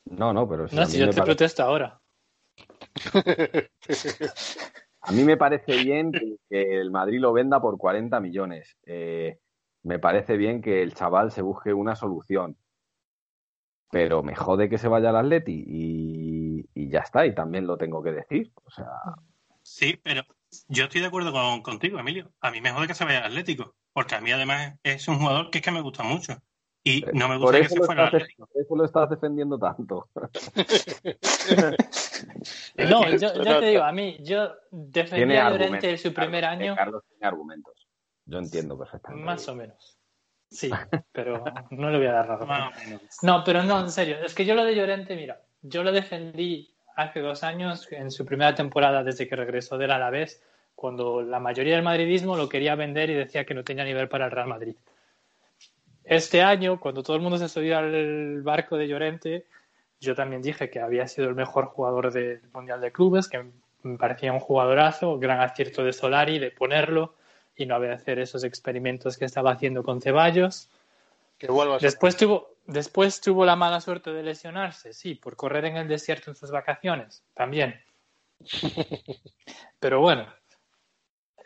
No, no, pero sí, No, a, si mí yo me te pare- protesto ahora. [LAUGHS] a mí me parece bien que, que el Madrid lo venda por 40 millones. Eh, me parece bien que el chaval se busque una solución. Pero me jode que se vaya al Atleti y, y ya está, y también lo tengo que decir. O sea, Sí, pero yo estoy de acuerdo con, contigo, Emilio. A mí me jode que se vaya al Atlético, porque a mí además es un jugador que es que me gusta mucho. Y no me gusta que se lo fuera estás, por eso lo estás defendiendo tanto. [LAUGHS] No, yo, te digo, a mí, yo Tiene defendía a. Llorente en su primer Carlos, eh, año. Carlos tiene argumentos. Yo entiendo perfectamente. Más o menos. Sí, [LAUGHS] pero no le voy a dar razón. No, pero no, en serio. Es que yo lo de Llorente, mira, yo lo defendí hace dos años en su primera temporada desde que regresó del Alavés, cuando la mayoría del madridismo lo quería vender y decía que no tenía nivel para el Real Madrid. Este año, cuando todo el mundo se subió al barco de Llorente, yo también dije que había sido el mejor jugador del Mundial de Clubes, que me parecía un jugadorazo, gran acierto de Solari de ponerlo y no había hacer esos experimentos que estaba haciendo con Ceballos. Que vuelva a ser- Después tuvo, después tuvo la mala suerte de lesionarse, sí, por correr en el desierto en sus vacaciones, también. [LAUGHS] Pero bueno,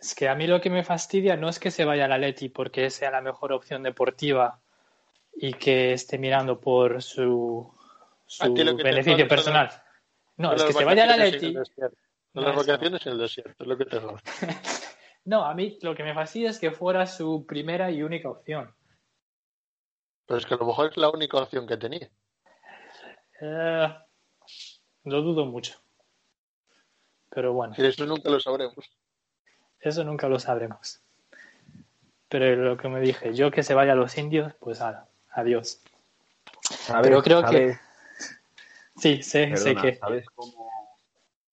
es que a mí lo que me fastidia no es que se vaya al Atleti porque sea la mejor opción deportiva y que esté mirando por su, beneficio son personal. No, es que se vaya desierto. [LAUGHS] Son No, las vacaciones en el desierto, es lo que te jode. [LAUGHS] No, a mí lo que me fastidia es que fuera su primera y única opción. Pero es que a lo mejor es la única opción que tenía. Eh, lo dudo mucho. Pero bueno, Y eso nunca lo sabremos. Eso nunca lo sabremos. Pero lo que me dije, yo que se vaya a los indios, pues ala, adiós. ¿Sabes- Pero creo que- Sí, sé, sé que. ¿Sabes cómo,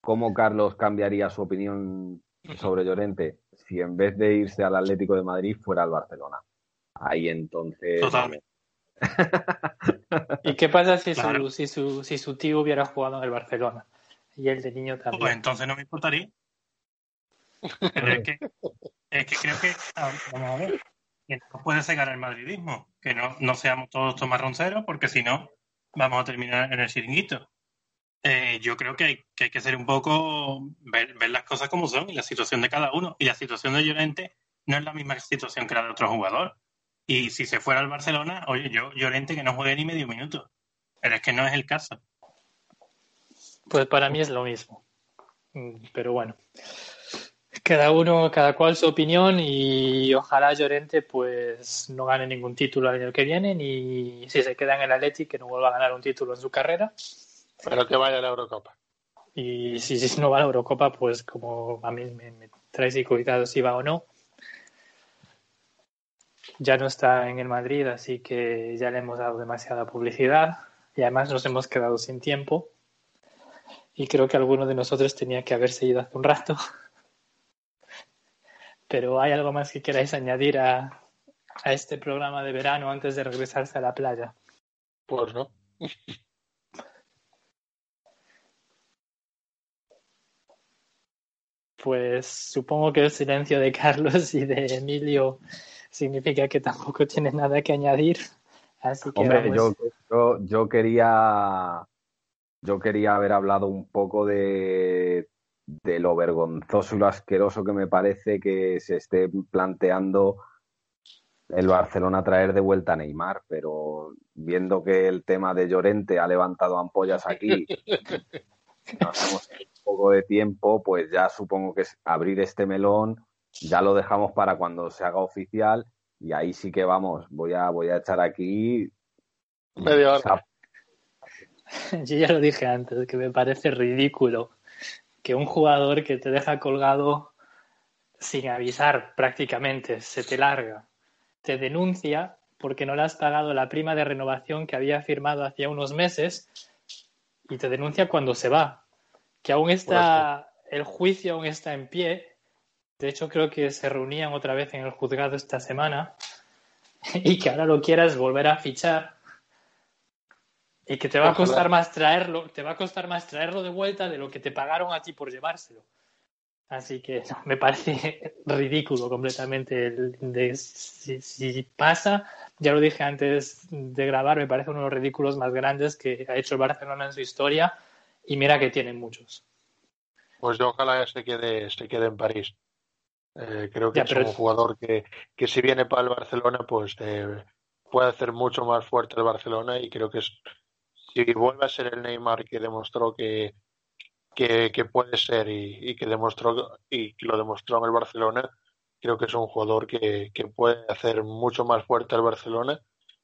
cómo Carlos cambiaría su opinión sobre Llorente si en vez de irse al Atlético de Madrid fuera al Barcelona? Ahí entonces. Totalmente. [LAUGHS] ¿Y qué pasa si, Claro. su, si, su, si su tío hubiera jugado en el Barcelona? Y el de niño Pues también. entonces no me importaría. Pero es que, es que creo que, vamos a ver, que no puede cegar el madridismo, que no, no seamos todos tomarronceros, porque si no, vamos a terminar en el chiringuito. Eh, yo creo que hay, que hay que ser un poco, ver, ver las cosas como son y la situación de cada uno. Y la situación de Llorente no es la misma situación que la de otro jugador. Y si se fuera al Barcelona, oye, yo Llorente que no juegue ni medio minuto. Pero es que no es el caso. Pues para mí es lo mismo. Mm, Pero bueno. Cada uno, cada cual su opinión y ojalá Llorente pues no gane ningún título el año que viene ni si se queda en el Atleti que no vuelva a ganar un título en su carrera. Pero que vaya a la Eurocopa. y si, si no va a la Eurocopa pues como a mí me, me trae y cuidado si va o no. Ya no está en el Madrid así que ya le hemos dado demasiada publicidad y además nos hemos quedado sin tiempo. Y creo que alguno de nosotros tenía que haberse ido hace un rato pero ¿hay algo más que queráis añadir a, a este programa de verano antes de regresarse a la playa? Pues no. Pues supongo que el silencio de Carlos y de Emilio significa que tampoco tiene nada que añadir. Así que Hombre, vamos. yo, yo, yo quería yo quería haber hablado un poco de, de lo vergonzoso y lo asqueroso que me parece que se esté planteando el Barcelona traer de vuelta a Neymar, pero viendo que el tema de Llorente ha levantado ampollas aquí, nos hemos tenido un poco de tiempo, pues ya supongo que es abrir este melón, ya lo dejamos para cuando se haga oficial y ahí sí que vamos, voy a, voy a echar aquí Media hora. Yo ya lo dije antes, que me parece ridículo que un jugador que te deja colgado sin avisar prácticamente, se te larga, te denuncia porque no le has pagado la prima de renovación que había firmado hacía unos meses y te denuncia cuando se va. Que aún está, el juicio aún está en pie. De hecho, creo que se reunían otra vez en el juzgado esta semana [LAUGHS] y que ahora lo quieras volver a fichar y que te va a costar más traerlo, te va a costar más traerlo de vuelta de lo que te pagaron a ti por llevárselo. Así que no, me parece [LAUGHS] ridículo completamente. el de- si, si pasa, ya lo dije antes de grabar, me parece uno de los ridículos más grandes que ha hecho el Barcelona en su historia. Y mira que tienen muchos. Pues yo ojalá se quede, se quede en París. Eh, creo que Ya, es un jugador que, que si viene para el Barcelona, pues eh, puede hacer mucho más fuerte el Barcelona y creo que es, si vuelve a ser el Neymar que demostró que, que, puede ser y, y que demostró y que lo demostró en el Barcelona, creo que es un jugador que, que puede hacer mucho más fuerte al Barcelona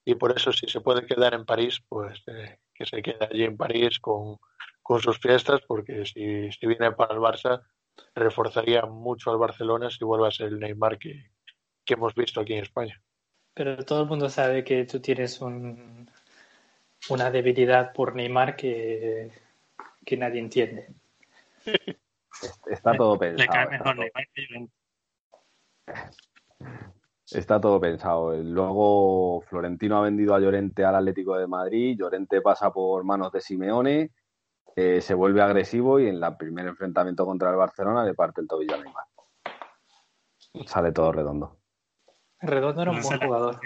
y por eso si se puede quedar en París, pues eh, que se quede allí en París con, con sus fiestas, porque si, si viene para el Barça reforzaría mucho al Barcelona si vuelve a ser el Neymar que, que hemos visto aquí en España. Pero todo el mundo sabe que tú tienes un, una debilidad por Neymar que, que nadie entiende. [LAUGHS] Está todo pensado. Le cae está mejor todo- Neymar que Llorente. [LAUGHS] Está todo pensado. Luego Florentino ha vendido a Llorente al Atlético de Madrid, Llorente pasa por manos de Simeone, eh, se vuelve agresivo y en el primer enfrentamiento contra el Barcelona le parte el tobillo a Neymar. Sale todo redondo. Redondo era un No buen jugador.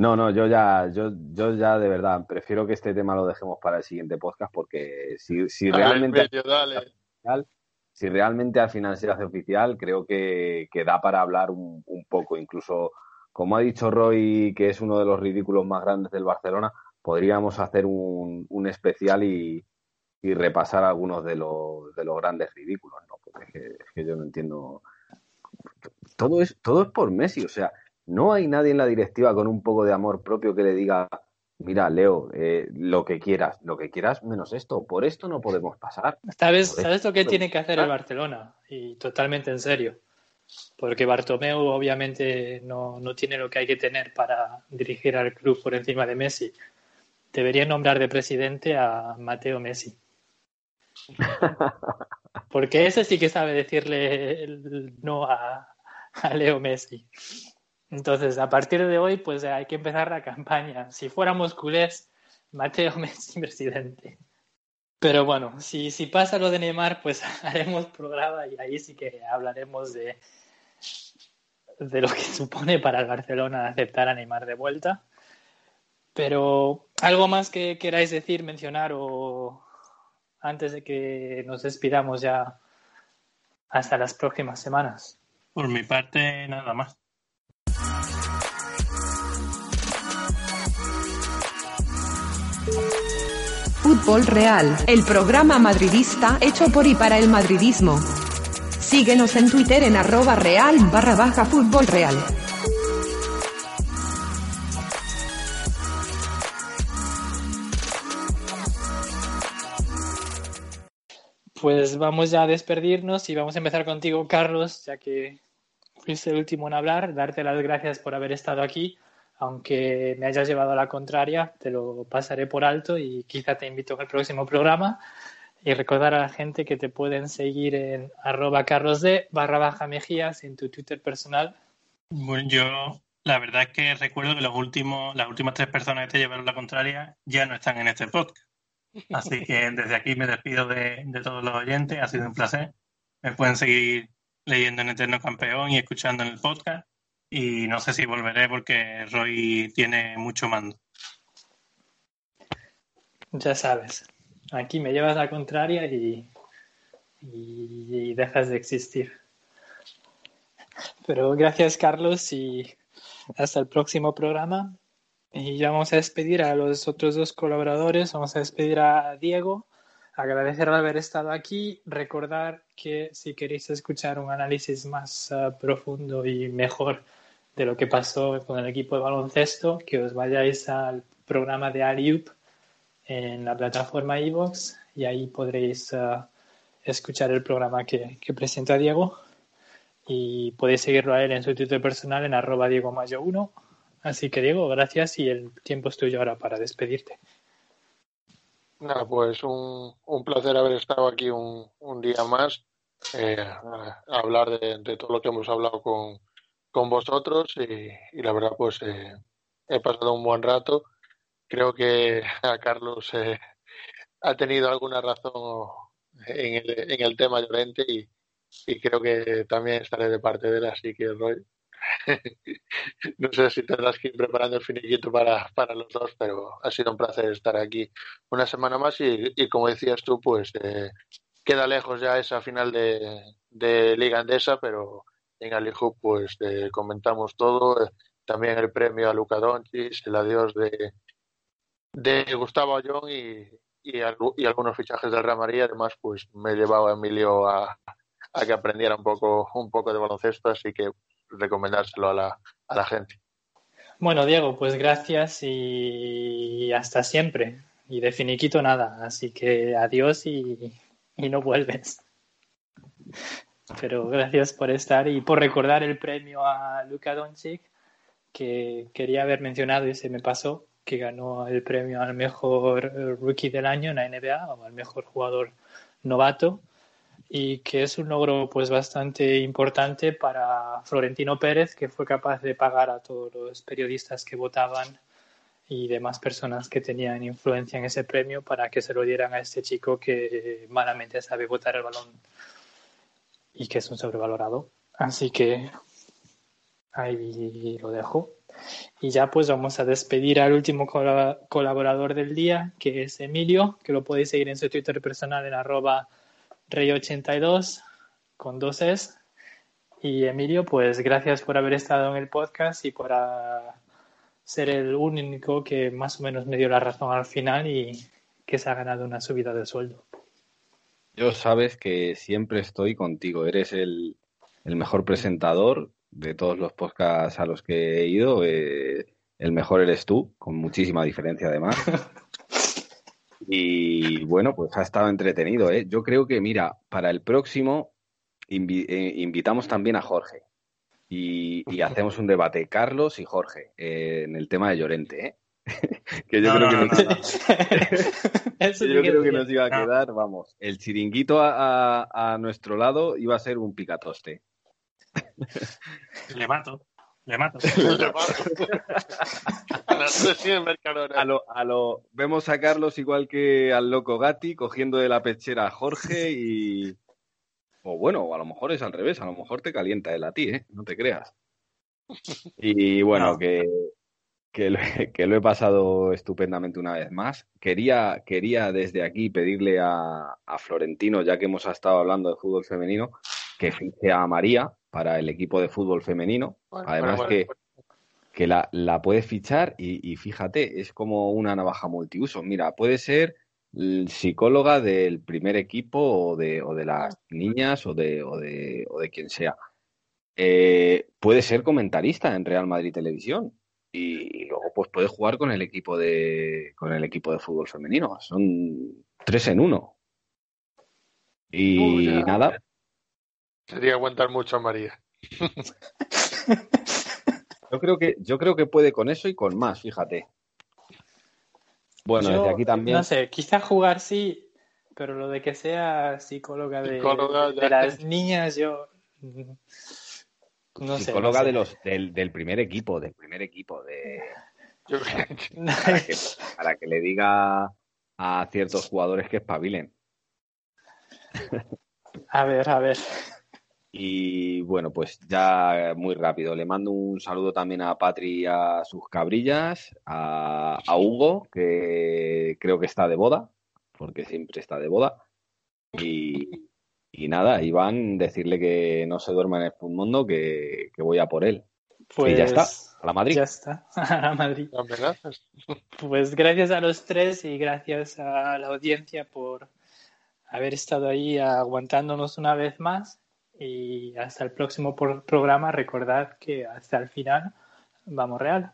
No, no, yo ya, yo, yo ya de verdad prefiero que este tema lo dejemos para el siguiente podcast porque si, si Dale, realmente medio, dale. oficial, si realmente al final se hace oficial, creo que, que da para hablar un, un poco. Incluso, como ha dicho Roy, que es uno de los ridículos más grandes del Barcelona, podríamos hacer un, un especial y, y repasar algunos de los, de los grandes ridículos, ¿no? Porque es que, es que yo no entiendo. Todo es, todo es por Messi, o sea, no hay nadie en la directiva con un poco de amor propio que le diga, mira, Leo, eh, lo que quieras, lo que quieras menos esto, por esto no podemos pasar. ¿Sabes, Joder. ¿Sabes lo que tiene que hacer el Barcelona? Y totalmente en serio. Porque Bartomeu obviamente no, no tiene lo que hay que tener para dirigir al club por encima de Messi. Debería nombrar de presidente a Mateo Messi. [LAUGHS] Porque ese sí que sabe decirle el no a, a Leo Messi. Entonces, a partir de hoy, pues hay que empezar la campaña. Si fuéramos culés, Mateo Messi presidente. Pero bueno, si, si pasa lo de Neymar, pues [LAUGHS] haremos programa y ahí sí que hablaremos de, de lo que [LAUGHS] supone para el Barcelona aceptar a Neymar de vuelta. Pero algo más que queráis decir, mencionar o antes de que nos despidamos ya hasta las próximas semanas. Por mi parte, nada más. Fútbol Real, el programa madridista hecho por y para el madridismo. Síguenos en Twitter en arroba real barra baja fútbol real. Pues vamos ya a despedirnos y vamos a empezar contigo, Carlos, ya que fuiste el último en hablar. Darte las gracias por haber estado aquí. Aunque me hayas llevado a la contraria, te lo pasaré por alto y quizá te invito al próximo programa. Y recordar a la gente que te pueden seguir en arroba carlosd barra baja mejías en tu Twitter personal. Bueno, yo la verdad que recuerdo que los últimos, las últimas tres personas que te llevaron la contraria ya no están en este podcast. Así que desde aquí me despido de, de todos los oyentes. Ha sido un placer. Me pueden seguir leyendo en Eterno Campeón y escuchando en el podcast. Y no sé si volveré porque Roy tiene mucho mando. Ya sabes, aquí me llevas la contraria y, dejas de existir. Pero gracias, Carlos, y hasta el próximo programa. Y ya vamos a despedir a los otros dos colaboradores. Vamos a despedir a Diego. Agradecer haber estado aquí. Recordar que si queréis escuchar un análisis más uh, profundo y mejor de lo que pasó con el equipo de baloncesto, que os vayáis al programa de Aliup en la plataforma iVoox y ahí podréis uh, escuchar el programa que, que, presenta Diego y podéis seguirlo a él en su Twitter personal en arroba Diego Mayo 1. Así que Diego, gracias y el tiempo es tuyo ahora para despedirte. Nada, pues un, un placer haber estado aquí un, un día más, eh, a hablar de, de, todo lo que hemos hablado con, con vosotros y, la verdad pues eh, he pasado un buen rato. Creo que [LAUGHS] a Carlos eh, ha tenido alguna razón en el, en el tema Llorente y, y, creo que también estaré de parte de él, así que Roy, [LAUGHS] no sé si tendrás que ir preparando el finiquito para, para los dos, pero ha sido un placer estar aquí una semana más y, y como decías tú, pues eh, queda lejos ya esa final de, de Liga Andesa, pero en Alihu pues comentamos todo, eh, también el premio a Luca Doncic, el adiós de, de Gustavo Ayón y, y, y, algunos fichajes del Real Madrid, además pues me he llevado a Emilio a, a que aprendiera un poco, un poco de baloncesto, así que recomendárselo a la, a la gente. Bueno, Diego, pues gracias y hasta siempre. Y de finiquito nada, así que adiós y, y no vuelves. Pero gracias por estar y por recordar el premio a Luka Doncic, que quería haber mencionado y se me pasó, que ganó el premio al mejor eh, rookie del año en la NBA o al mejor jugador novato y que es un logro pues bastante importante para Florentino Pérez que fue capaz de pagar a todos los periodistas que votaban y demás personas que tenían influencia en ese premio para que se lo dieran a este chico que malamente sabe votar el balón y que es un sobrevalorado. Así que ahí lo dejo. Y ya pues vamos a despedir al último colaborador del día, que es Emilio, que lo podéis seguir en su Twitter personal en arroba rey82 con dos es. Y Emilio, pues gracias por haber estado en el podcast y por ah, ser el único que más o menos me dio la razón al final y que se ha ganado una subida de sueldo. Yo sabes que siempre estoy contigo, eres el, el mejor presentador de todos los podcasts a los que he ido. Eh, el mejor eres tú, con muchísima diferencia además. [LAUGHS] Y bueno, pues ha estado entretenido. ¿eh? Yo creo que, mira, para el próximo eh, invitamos también a Jorge y, hacemos un debate, Carlos y Jorge, eh, en el tema de Llorente. ¿eh? [LAUGHS] que yo, creo, que nos... iba a quedar, vamos, el chiringuito a, a nuestro lado iba a ser un picatoste. [LAUGHS] Le mato. Le mato. [LAUGHS] a lo, a lo, vemos a Carlos igual que al loco Gatti cogiendo de la pechera a Jorge y. O bueno, a lo mejor es al revés, a lo mejor te calienta él a ti, ¿eh? No te creas. Y bueno, que, que, lo, he pasado estupendamente una vez más. Quería, quería desde aquí pedirle a, a Florentino, ya que hemos estado hablando de fútbol femenino, que fiche a María, para el equipo de fútbol femenino. Además que, que la, la puedes fichar y, fíjate, es como una navaja multiuso. Mira, puede ser psicóloga del primer equipo o de, o de las niñas o de, o de, o de quien sea. Eh, puede ser comentarista en Real Madrid Televisión y, luego pues puede jugar con el equipo de con el equipo de fútbol femenino. Son tres en uno. Y nada, Sería aguantar mucho a María. yo creo que yo creo que puede con eso y con más, fíjate. Bueno, desde aquí también. No sé, quizá jugar sí, pero lo de que sea psicóloga de, las niñas, yo no psicóloga de los del, del, primer equipo, del primer equipo, de para, que, para que le diga a ciertos jugadores que espabilen. A ver, a ver. Y bueno, pues ya muy rápido. Le mando un saludo también a Patri y a sus cabrillas, a, Hugo, que creo que está de boda, porque siempre está de boda. Y, y nada, Iván, decirle que no se duerma en el mundo, que, que voy a por él. Pues y ya está, a la Madrid. Ya está, [LAUGHS] a la Madrid. Pues gracias a los tres y gracias a la audiencia por haber estado ahí aguantándonos una vez más y hasta el próximo programa recordad que hasta el final vamos real.